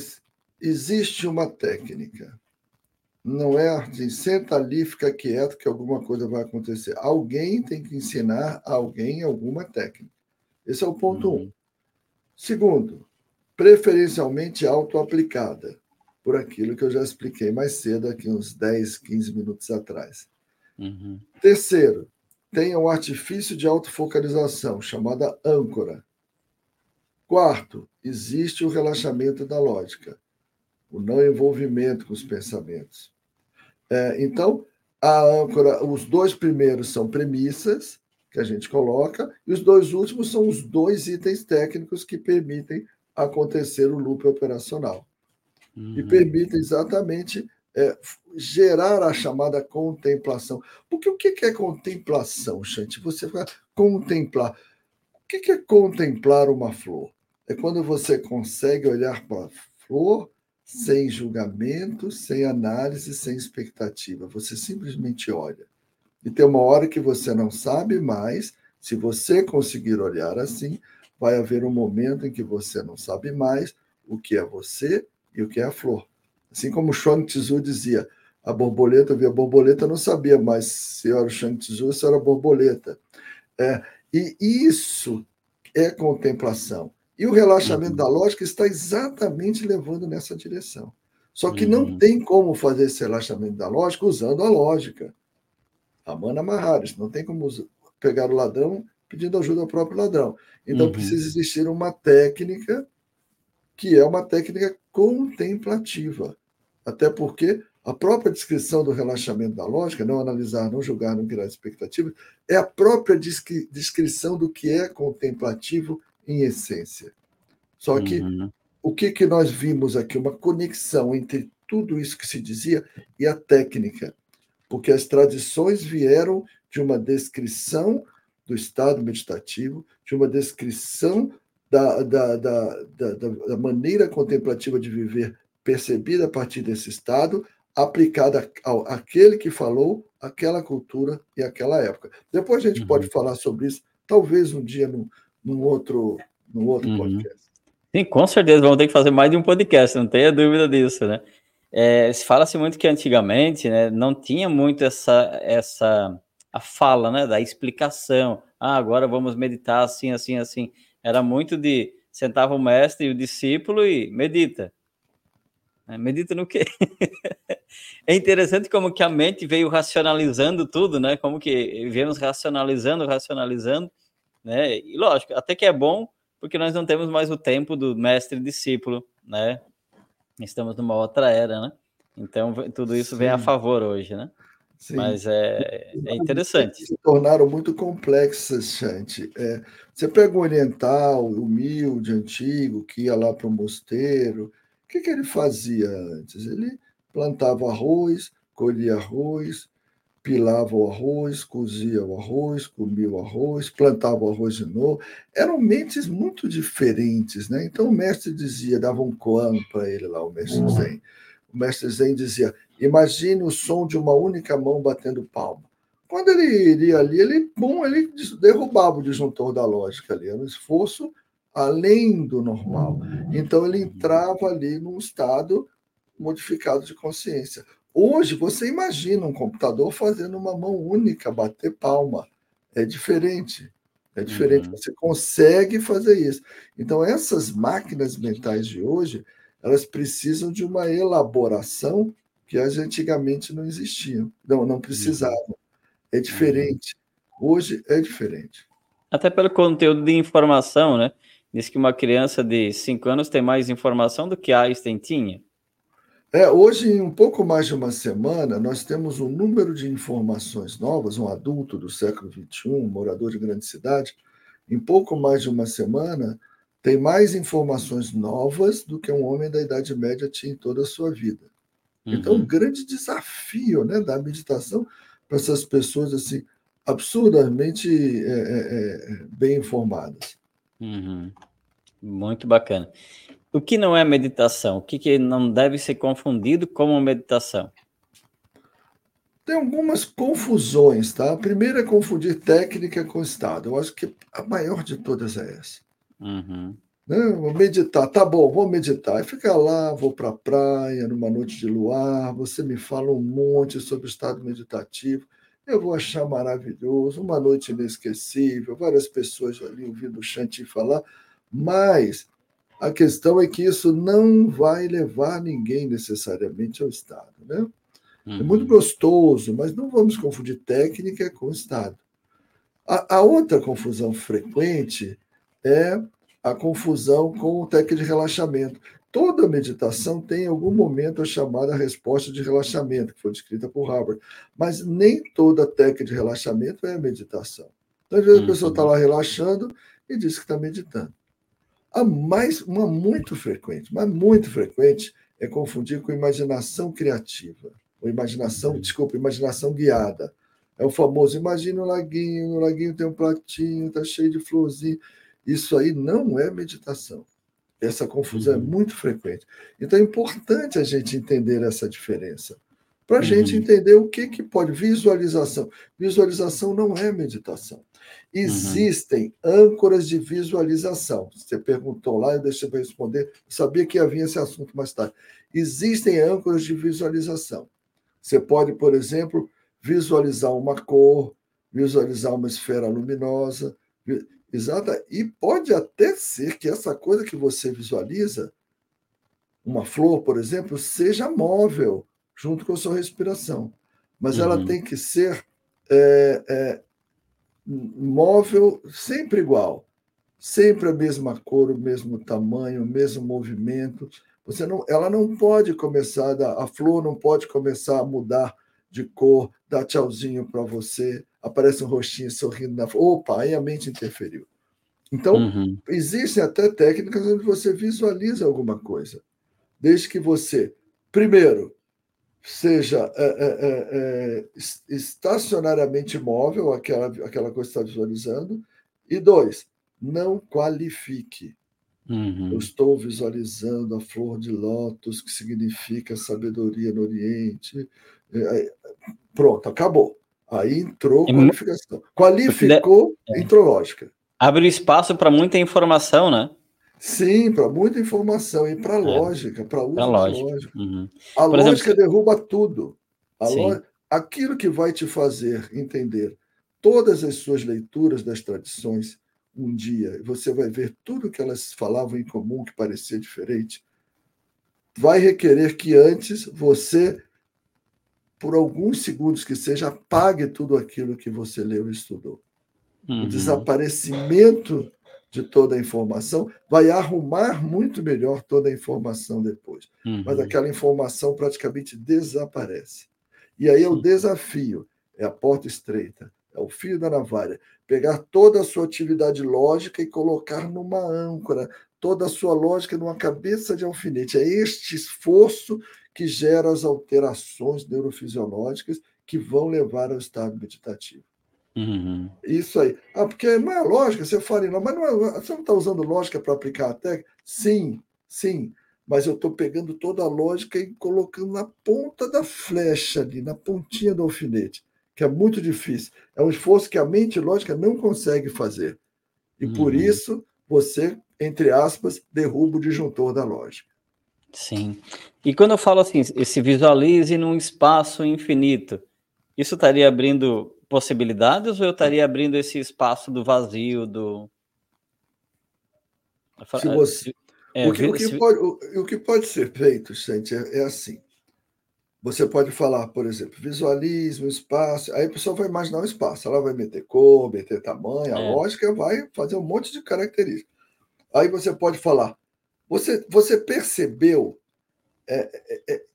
existe uma técnica. Não é assim, senta ali, fica quieto que alguma coisa vai acontecer. Alguém tem que ensinar a alguém alguma técnica. Esse é o ponto uhum. um. Segundo, preferencialmente auto-aplicada por aquilo que eu já expliquei mais cedo, aqui uns 10, 15 minutos atrás. Uhum. Terceiro, tenha um artifício de autofocalização, chamada âncora. Quarto, existe o relaxamento da lógica, o não envolvimento com os pensamentos. É, então, a âncora, os dois primeiros são premissas que a gente coloca, e os dois últimos são os dois itens técnicos que permitem acontecer o loop operacional uhum. e permite exatamente é, gerar a chamada contemplação. Porque o que é contemplação, Chante? Você vai contemplar. O que é contemplar uma flor? É quando você consegue olhar para a flor sem julgamento, sem análise, sem expectativa. Você simplesmente olha. E tem uma hora que você não sabe mais. Se você conseguir olhar assim, vai haver um momento em que você não sabe mais o que é você e o que é a flor. Assim como Chuang Tzu dizia, a borboleta, eu vi a borboleta, não sabia mais se era o Shang Tzu ou se era a borboleta. É, e isso é contemplação. E o relaxamento uhum. da lógica está exatamente levando nessa direção. Só que uhum. não tem como fazer esse relaxamento da lógica usando a lógica. A mana Maharis, não tem como pegar o ladrão pedindo ajuda ao próprio ladrão. Então uhum. precisa existir uma técnica que é uma técnica contemplativa. Até porque a própria descrição do relaxamento da lógica, não analisar, não julgar, não criar expectativas, é a própria descrição do que é contemplativo em essência. Só que uhum. o que, que nós vimos aqui? Uma conexão entre tudo isso que se dizia e a técnica. Porque as tradições vieram de uma descrição do estado meditativo, de uma descrição da, da, da, da, maneira contemplativa de viver percebida a partir desse estado, aplicada ao, àquele que falou, aquela cultura e aquela época. Depois a gente uhum. pode falar sobre isso, talvez um dia num, num outro, num outro uhum. podcast. Sim, com certeza vamos ter que fazer mais de um podcast, não tenha dúvida disso, né? É, se fala-se muito que antigamente né, não tinha muito essa, essa a fala, né, da explicação. Ah, agora vamos meditar assim, assim, assim. Era muito de sentava o mestre e o discípulo e medita. É, medita no quê? é interessante como que a mente veio racionalizando tudo, né? Como que viemos racionalizando, racionalizando, né? E lógico, até que é bom, porque nós não temos mais o tempo do mestre e discípulo, né? Estamos numa outra era, né? Então tudo isso Sim. vem a favor hoje, né? Sim. Mas é, é interessante. Se tornaram muito complexas, Chante. É, você pega um oriental, humilde, antigo, que ia lá para o mosteiro, o que, que ele fazia antes? Ele plantava arroz, colhia arroz, pilava o arroz, cozia o arroz, comia o arroz, plantava o arroz de novo. Eram mentes muito diferentes, né? Então o mestre dizia, dava um koan para ele lá, o mestre Zen. O mestre Zen dizia: imagine o som de uma única mão batendo palma. Quando ele iria ali, ele, bom, ele derrubava o disjuntor da lógica ali. Era um esforço além do normal. Então ele entrava ali num estado modificado de consciência. Hoje você imagina um computador fazendo uma mão única, bater palma. É diferente. É diferente. Uhum. Você consegue fazer isso. Então essas máquinas mentais de hoje, elas precisam de uma elaboração que antigamente não existiam. Não, não precisavam. É diferente. Hoje é diferente. Até pelo conteúdo de informação, né? Diz que uma criança de 5 anos tem mais informação do que Einstein tinha. É, hoje, em um pouco mais de uma semana, nós temos um número de informações novas, um adulto do século XXI, morador de grande cidade, em pouco mais de uma semana, tem mais informações novas do que um homem da Idade Média tinha em toda a sua vida. Uhum. Então, um grande desafio né, da meditação para essas pessoas assim absurdamente é, é, é bem informadas. Uhum. Muito bacana. O que não é meditação? O que, que não deve ser confundido como meditação? Tem algumas confusões, tá? A primeira é confundir técnica com estado. Eu acho que a maior de todas é essa. Uhum. Né? Vou meditar, tá bom, vou meditar. E fica lá, vou para a praia, numa noite de luar, você me fala um monte sobre o estado meditativo eu vou achar maravilhoso, uma noite inesquecível, várias pessoas ali ouvindo o Chanti falar, mas a questão é que isso não vai levar ninguém necessariamente ao Estado. Né? Uhum. É muito uhum. gostoso, mas não vamos confundir técnica com Estado. A, a outra confusão frequente é a confusão com o técnico de relaxamento. Toda meditação tem em algum momento a chamada resposta de relaxamento, que foi descrita por Harvard. Mas nem toda técnica de relaxamento é meditação. Então, às vezes a pessoa está lá relaxando e diz que está meditando. A mais, uma muito frequente, mas muito frequente, é confundir com imaginação criativa. Ou imaginação, uhum. desculpa, imaginação guiada. É o famoso, imagina um laguinho, no laguinho tem um platinho, está cheio de florzinha. Isso aí não é meditação Essa confusão é uhum. é muito frequente. Então é importante a gente entender essa diferença. Para a uhum. gente entender o que, que pode. Visualização. Visualização não é meditação. Uhum. Existem uhum. âncoras de visualização. Você perguntou lá, eu deixei para responder. Sabia que havia esse assunto mais tarde. Existem âncoras de visualização. Você pode, por exemplo, visualizar uma cor, visualizar uma esfera luminosa, exata, e pode até ser que essa coisa que você visualiza, uma flor, por exemplo, seja móvel junto com a sua respiração. Mas uhum. ela tem que ser é, é, móvel sempre igual, sempre a mesma cor, o mesmo tamanho, o mesmo movimento. Você não, ela não pode começar, a flor não pode começar a mudar de cor, dar tchauzinho para você, aparece um rostinho sorrindo na. Opa, aí a mente interferiu. Então, uhum. existem até técnicas onde você visualiza alguma coisa. Desde que você, primeiro, seja é, é, é, é estacionariamente móvel, aquela, aquela coisa que está visualizando, e dois, não qualifique. Uhum. Eu estou visualizando a flor de lótus, que significa sabedoria no Oriente. É, pronto, acabou. Aí entrou qualificação. Qualificou, entrou lógica. Abre espaço para muita informação, né? Sim, para muita informação e para é. lógica, para uso lógica. lógica. Uhum. A Por lógica exemplo, derruba tudo. Lo... Aquilo que vai te fazer entender todas as suas leituras das tradições um dia, você vai ver tudo que elas falavam em comum que parecia diferente, vai requerer que antes você, por alguns segundos que seja, apague tudo aquilo que você leu e estudou. Uhum. O desaparecimento de toda a informação vai arrumar muito melhor toda a informação depois. Uhum. Mas aquela informação praticamente desaparece. E aí é o desafio, é a porta estreita, é o fio da navalha, pegar toda a sua atividade lógica e colocar numa âncora, toda a sua lógica numa cabeça de alfinete. É este esforço que gera as alterações neurofisiológicas que vão levar ao estado meditativo. Uhum. Isso aí. Ah, porque não é lógica, você fala, não, mas não é, você não está usando lógica para aplicar a técnica? Sim, sim. Mas eu estou pegando toda a lógica e colocando na ponta da flecha ali, na pontinha do alfinete que é muito difícil. É um esforço que a mente lógica não consegue fazer. E por uhum. isso você, entre aspas, derruba o disjuntor da lógica. Sim. E quando eu falo assim, se visualize num espaço infinito, isso estaria abrindo possibilidades ou eu estaria abrindo esse espaço do vazio, do. Se você... É, o, que, o, que pode, o, o, que pode ser feito, gente, é, é assim. Você pode falar, por exemplo, visualize um espaço, aí a pessoa vai imaginar um espaço, ela vai meter cor, meter tamanho, a é. lógica vai fazer um monte de características. Aí você pode falar, você, você percebeu é, é, é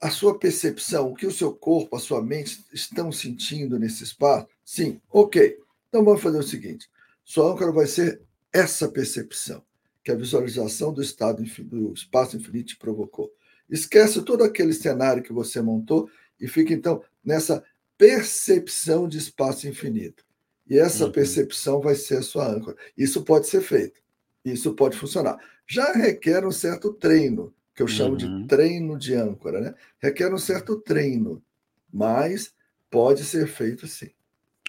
a sua percepção, o que o seu corpo, a sua mente estão sentindo nesse espaço? Sim, ok. Então vamos fazer o seguinte: sua âncora vai ser essa percepção, que a visualização do estado do espaço infinito te provocou. Esquece todo aquele cenário que você montou e fica então nessa percepção de espaço infinito. E essa uhum. percepção vai ser a sua âncora. Isso pode ser feito. Isso pode funcionar. Já requer um certo treino, que eu chamo uhum. de treino de âncora, né? Requer um certo treino, mas pode ser feito sim.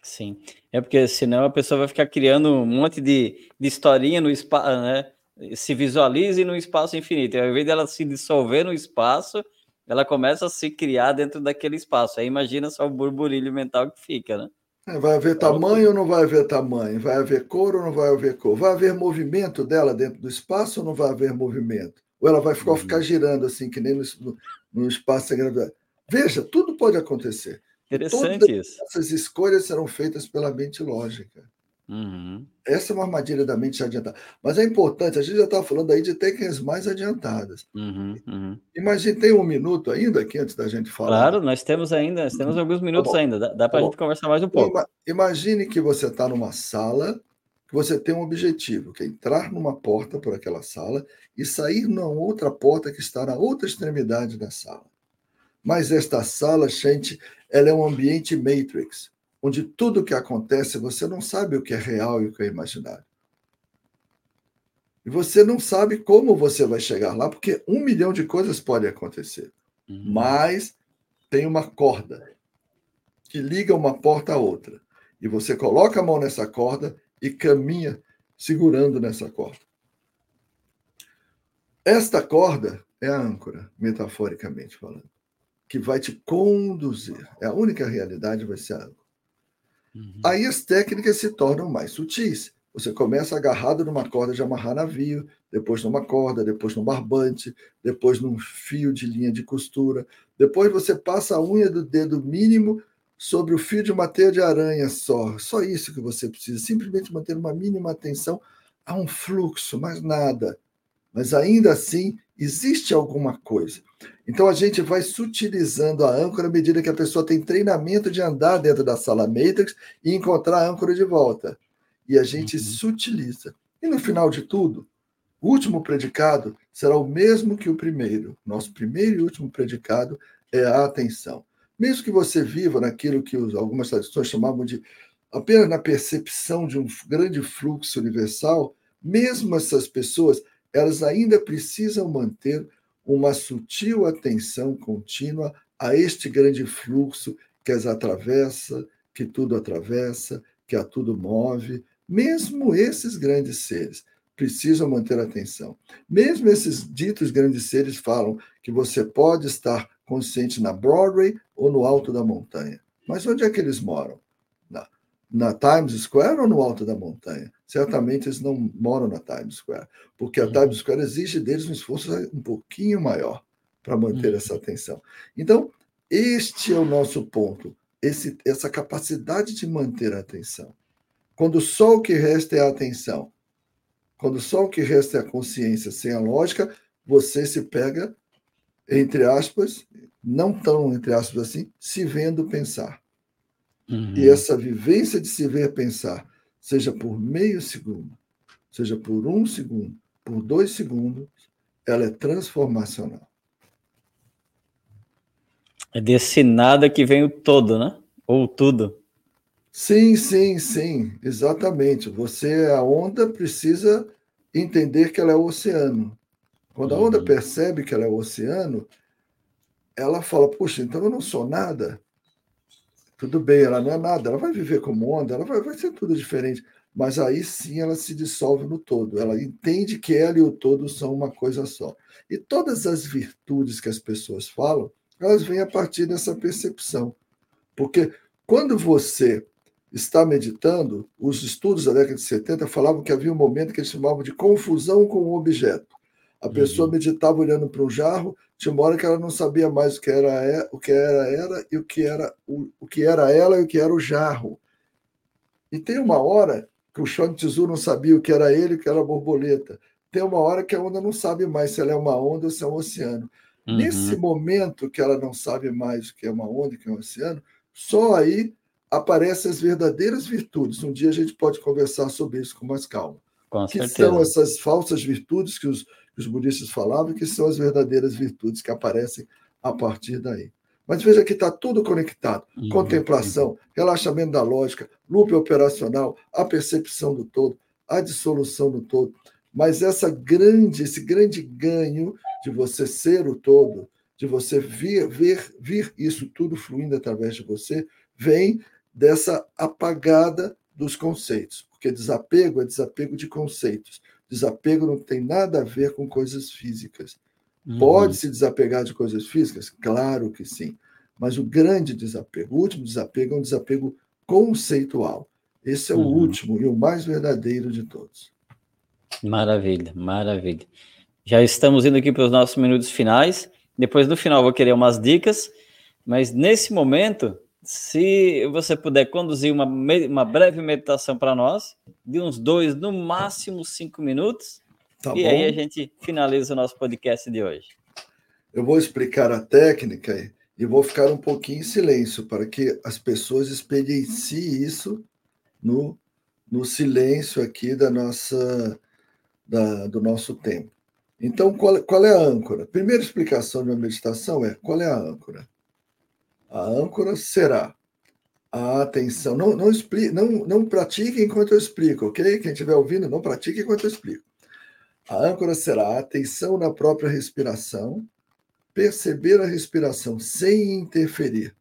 Sim. É porque senão a pessoa vai ficar criando um monte de, de historinha no espaço, né? se visualize no espaço infinito. Ao invés dela se dissolver no espaço, ela começa a se criar dentro daquele espaço. Aí imagina só o burburilho mental que fica, né? É, vai haver tamanho ou não vai haver tamanho? Vai haver cor ou não vai haver cor? Vai haver movimento dela dentro do espaço ou não vai haver movimento? Ou ela vai ficar, uhum. ficar girando assim, que nem no, no espaço gravidade? Veja, tudo pode acontecer. Interessante Todas isso. Essas escolhas serão feitas pela mente lógica. Uhum. Essa é uma armadilha da mente adiantada. Mas é importante, a gente já está falando aí de técnicas mais adiantadas. Uhum, uhum. Imagine, tem um minuto ainda aqui antes da gente falar. Claro, nós temos ainda, nós temos alguns tá minutos tá ainda. Dá, dá para a tá gente conversar mais um pouco. Imagine que você está numa sala, que você tem um objetivo, que é entrar numa porta por aquela sala e sair numa outra porta que está na outra extremidade da sala. Mas esta sala, gente, ela é um ambiente matrix onde tudo que acontece você não sabe o que é real e o que é imaginário. E você não sabe como você vai chegar lá, porque um milhão de coisas podem acontecer. Uhum. Mas tem uma corda que liga uma porta à outra. E você coloca a mão nessa corda e caminha segurando nessa corda. Esta corda é a âncora, metaforicamente falando, que vai te conduzir. É a única realidade, vai ser a âncora. Uhum. Aí as técnicas se tornam mais sutis. Você começa agarrado numa corda de amarrar navio, depois numa corda, depois num barbante, depois num fio de linha de costura. Depois você passa a unha do dedo mínimo sobre o fio de uma teia de aranha só. Só isso que você precisa. Simplesmente manter uma mínima atenção a um fluxo, mais nada. Mas ainda assim, existe alguma coisa. Então a gente vai sutilizando a âncora à medida que a pessoa tem treinamento de andar dentro da sala Matrix e encontrar a âncora de volta e a gente uhum. sutiliza. E no final de tudo, o último predicado será o mesmo que o primeiro. Nosso primeiro e último predicado é a atenção. Mesmo que você viva naquilo que algumas tradições chamavam de apenas na percepção de um grande fluxo universal, mesmo essas pessoas, elas ainda precisam manter uma sutil atenção contínua a este grande fluxo que as atravessa, que tudo atravessa, que a tudo move, mesmo esses grandes seres precisam manter atenção. Mesmo esses ditos grandes seres falam que você pode estar consciente na Broadway ou no alto da montanha. Mas onde é que eles moram? Na, Times Square ou no alto da montanha? Certamente eles não moram na Times Square, porque a uhum. Times Square exige deles um esforço um pouquinho maior para manter uhum. essa atenção. Então, este é o nosso ponto, esse, essa capacidade de manter a atenção. Quando só o que resta é a atenção, quando só o que resta é a consciência sem a lógica, você se pega, entre aspas, não tão entre aspas assim, se vendo pensar. Uhum. E essa vivência de se ver pensar, seja por meio segundo, seja por um segundo, por dois segundos, ela é transformacional. É desse nada que vem o todo, né? Ou tudo. Sim, sim, sim, exatamente. Você, a onda, precisa entender que ela é o oceano. Quando a onda uhum. percebe que ela é o oceano, ela fala: Puxa, então eu não sou nada. Tudo bem, ela não é nada, ela vai viver como onda, ela vai, vai ser tudo diferente. Mas aí sim ela se dissolve no todo. Ela entende que ela e o todo são uma coisa só. E todas as virtudes que as pessoas falam, elas vêm a partir dessa percepção. Porque quando você está meditando, os estudos da década de 70 falavam que havia um momento que eles chamavam de confusão com o objeto. A pessoa uhum. meditava olhando para um jarro, tinha uma hora que ela não sabia mais o que era, o que era, era e o que era o, o que era ela e o que era o jarro. E tem uma hora que o Chuang Tzu não sabia o que era ele e o que era a borboleta. Tem uma hora que a onda não sabe mais se ela é uma onda ou se é um oceano. Uhum. Nesse momento que ela não sabe mais o que é uma onda e o que é um oceano, só aí aparecem as verdadeiras virtudes. Um dia a gente pode conversar sobre isso com mais calma. Com que certeza. são essas falsas virtudes que os, que os budistas falavam, que são as verdadeiras virtudes que aparecem a partir daí. Mas veja que está tudo conectado: uhum, contemplação, uhum. relaxamento da lógica, loop operacional, a percepção do todo, a dissolução do todo. Mas essa grande, esse grande ganho de você ser o todo, de você vir, ver, vir isso tudo fluindo através de você, vem dessa apagada dos conceitos, porque desapego é desapego de conceitos. Desapego não tem nada a ver com coisas físicas. Uhum. Pode se desapegar de coisas físicas? Claro que sim. Mas o grande desapego, o último desapego é um desapego conceitual. Esse é o uhum. último e o mais verdadeiro de todos. Maravilha, maravilha. Já estamos indo aqui para os nossos minutos finais. Depois no final vou querer umas dicas, mas nesse momento se você puder conduzir uma, uma breve meditação para nós, de uns dois, no máximo cinco minutos, tá e bom. aí a gente finaliza o nosso podcast de hoje. Eu vou explicar a técnica e vou ficar um pouquinho em silêncio para que as pessoas experienciem isso no, no silêncio aqui da nossa da, do nosso tempo. Então, qual, qual é a âncora? Primeira explicação de uma meditação é qual é a âncora? A âncora será a atenção. Não, não, expli, não, não pratique enquanto eu explico, ok? Quem estiver ouvindo, não pratique enquanto eu explico. A âncora será a atenção na própria respiração, perceber a respiração sem interferir,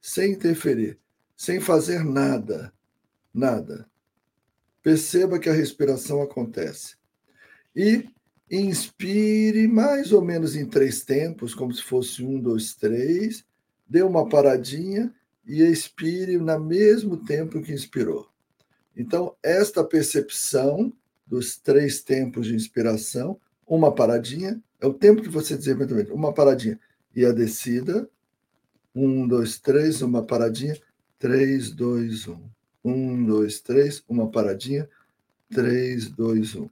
sem interferir, sem fazer nada, nada. Perceba que a respiração acontece. E inspire mais ou menos em três tempos, como se fosse um, dois, três, dê uma paradinha e expire no mesmo tempo que inspirou. Então, esta percepção dos três tempos de inspiração, uma paradinha, é o tempo que você diz eventualmente, uma paradinha, e a descida, um, dois, três, uma paradinha, três, dois, um. Um, dois, três, uma paradinha, três, dois, um.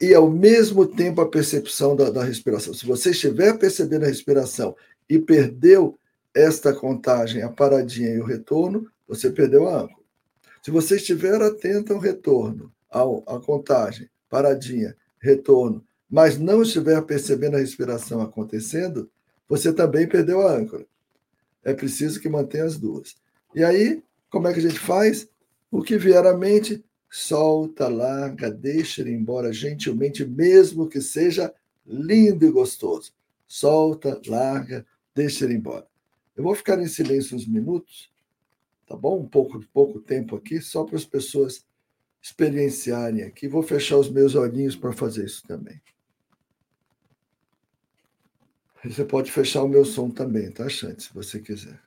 E ao mesmo tempo a percepção da, da respiração. Se você estiver percebendo a respiração e perdeu esta contagem, a paradinha e o retorno, você perdeu a âncora. Se você estiver atento ao retorno, ao, à contagem, paradinha, retorno, mas não estiver percebendo a respiração acontecendo, você também perdeu a âncora. É preciso que mantenha as duas. E aí, como é que a gente faz? O que vier à mente, solta, larga, deixa ele embora gentilmente, mesmo que seja lindo e gostoso. Solta, larga, deixa ele embora. Eu vou ficar em silêncio uns minutos, tá bom? Um pouco, pouco tempo aqui, só para as pessoas experienciarem aqui. Vou fechar os meus olhinhos para fazer isso também. Você pode fechar o meu som também, tá, Chante, se você quiser.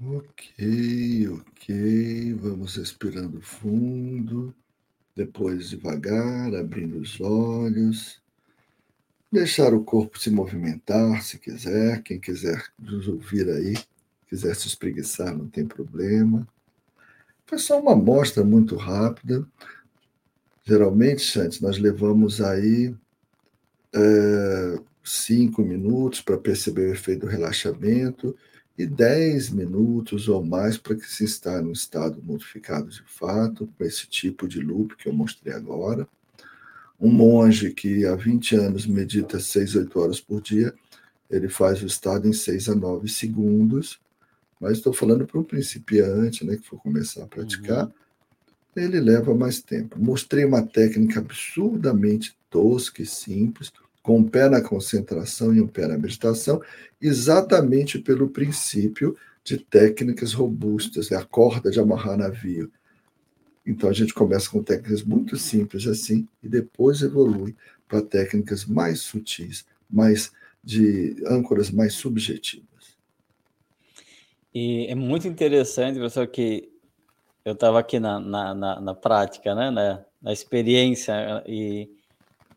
Ok, ok. Vamos respirando fundo. Depois, devagar, abrindo os olhos. Deixar o corpo se movimentar, se quiser. Quem quiser nos ouvir aí, quiser se espreguiçar, não tem problema. Foi só uma amostra muito rápida. Geralmente, antes nós levamos aí é, cinco minutos para perceber o efeito do relaxamento e 10 minutos ou mais para que se está no estado modificado de fato, com esse tipo de loop que eu mostrei agora. Um monge que há 20 anos medita 6, 8 horas por dia, ele faz o estado em 6 a 9 segundos, mas estou falando para um principiante né, que for começar a praticar, uhum. ele leva mais tempo. Mostrei uma técnica absurdamente tosca e simples, com um pé na concentração e um pé na meditação, exatamente pelo princípio de técnicas robustas, é a corda de amarrar navio. Então a gente começa com técnicas muito simples assim e depois evolui para técnicas mais sutis, mais de âncoras mais subjetivas. E é muito interessante, professor, que eu estava aqui na, na, na, na, prática, né, na, na experiência, e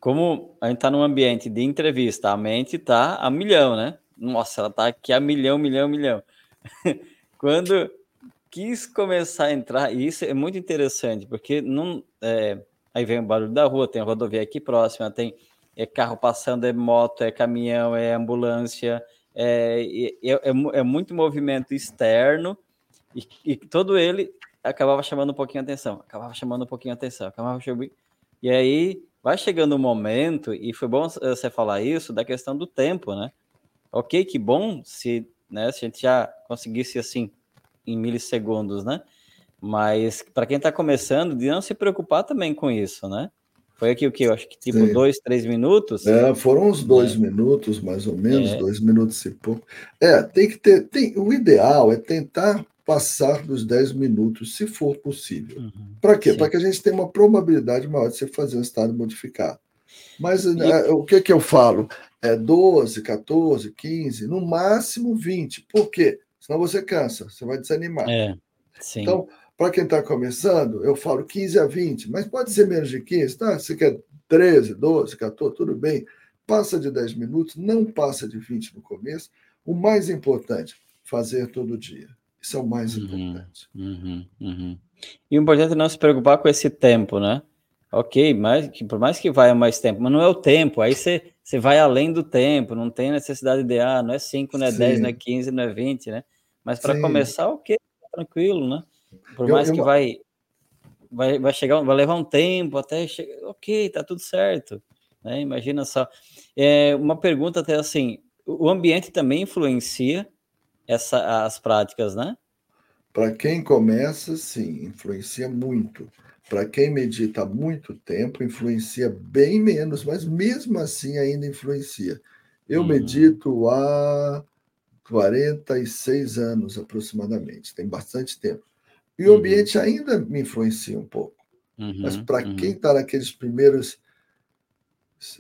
como a gente está num ambiente de entrevista, a mente está a milhão, né? Nossa, ela está aqui a milhão, milhão, milhão. Quando quis começar a entrar, e isso é muito interessante, porque não, é, aí vem o barulho da rua, tem rodovia aqui próxima, tem é carro passando, é moto, é caminhão, é ambulância, é, é, é, é muito movimento externo, e, e, todo ele acabava chamando um pouquinho a atenção, acabava chamando um pouquinho a atenção, acabava chamando... E aí vai chegando um momento, e foi bom você falar isso, da questão do tempo, né? Ok, que bom se, né, se a gente já conseguisse assim em milissegundos, né? Mas para quem está começando, de não se preocupar também com isso, né? Foi aqui o que? Eu acho que tipo Sim. dois, três minutos. É, foram uns dois é. minutos, mais ou menos, é. dois minutos e pouco. É, tem que ter. Tem, o ideal é tentar passar dos dez minutos, se for possível. Uhum. Para quê? Para que a gente tenha uma probabilidade maior de você fazer um estado modificado. Mas e... é, o que, que eu falo? É 12, 14, 15, no máximo 20. Por quê? senão você cansa, você vai desanimar. É, então, para quem está começando, eu falo 15 a 20, mas pode ser menos de 15, tá? Você quer 13, 12, 14, tudo bem. Passa de 10 minutos, não passa de 20 no começo. O mais importante, fazer todo dia. Isso é o mais uhum, importante. Uhum, uhum. E o importante é não se preocupar com esse tempo, né? Ok, mas por mais que vai mais tempo, mas não é o tempo. Aí você, você vai além do tempo, não tem necessidade de, ah, não é 5, não é 10, não é 15, não é 20, né? Mas para começar, ok, tranquilo, né? Por mais eu, eu... que vai, vai, vai chegar, vai levar um tempo até chegar, ok, tá tudo certo. Né? Imagina só. É, uma pergunta até assim: o ambiente também influencia essa, as práticas, né? Para quem começa, sim, influencia muito. Para quem medita há muito tempo, influencia bem menos, mas mesmo assim ainda influencia. Eu hum. medito há 46 anos aproximadamente, tem bastante tempo. E o uhum. ambiente ainda me influencia um pouco. Uhum, Mas para uhum. quem está naqueles primeiros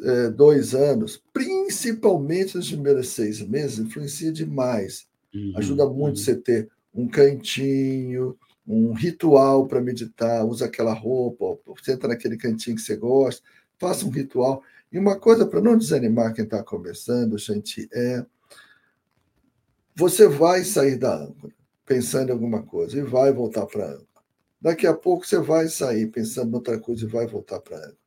é, dois anos, principalmente nos primeiros seis meses, influencia demais. Uhum, Ajuda muito uhum. você ter um cantinho, um ritual para meditar, usa aquela roupa, senta naquele cantinho que você gosta, faça um ritual. E uma coisa para não desanimar quem está começando, gente, é você vai sair da âncora pensando em alguma coisa e vai voltar para a âncora. Daqui a pouco você vai sair pensando em outra coisa e vai voltar para a âncora.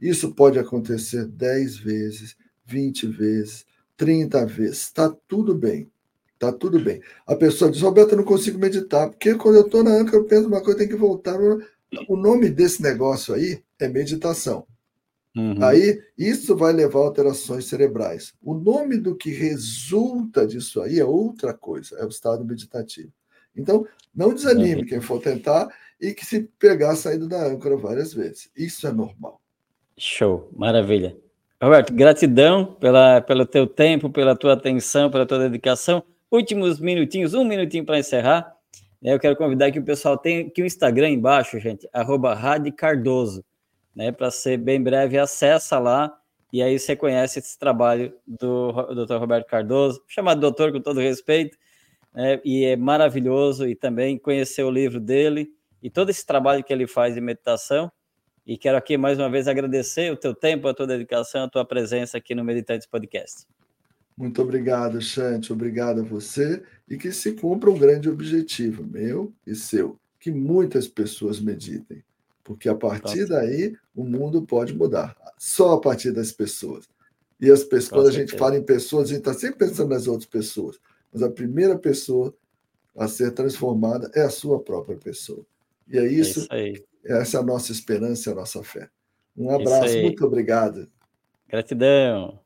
Isso pode acontecer 10 vezes, 20 vezes, 30 vezes. Está tudo bem. Está tudo bem. A pessoa diz, Roberto, eu não consigo meditar, porque quando eu estou na âncora, eu penso uma coisa, eu tenho que voltar. O nome desse negócio aí é meditação. Uhum. Aí, isso vai levar a alterações cerebrais. O nome do que resulta disso aí é outra coisa, é o estado meditativo. Então, não desanime uhum. quem for tentar e que se pegar saindo da âncora várias vezes. Isso é normal. Show, maravilha. Roberto, gratidão pela, pelo teu tempo, pela tua atenção, pela tua dedicação. Últimos minutinhos, um minutinho para encerrar. Eu quero convidar que o pessoal tem aqui o Instagram embaixo, gente, arroba Cardoso né? Para ser bem breve, acessa lá e aí você conhece esse trabalho do Dr. Roberto Cardoso, chamado doutor com todo respeito, né? e é maravilhoso e também conhecer o livro dele e todo esse trabalho que ele faz de meditação. E quero aqui mais uma vez agradecer o teu tempo, a tua dedicação, a tua presença aqui no Meditantes Podcast. Muito obrigado, Chante. Obrigado a você e que se cumpra um grande objetivo meu e seu, que muitas pessoas meditem. Porque a partir daí o mundo pode mudar. Só a partir das pessoas. E as pessoas, quando a gente fala em pessoas, a gente está sempre pensando nas outras pessoas. Mas a primeira pessoa a ser transformada é a sua própria pessoa. E é isso, é isso essa é a nossa esperança, a nossa fé. Um abraço, muito obrigado. Gratidão.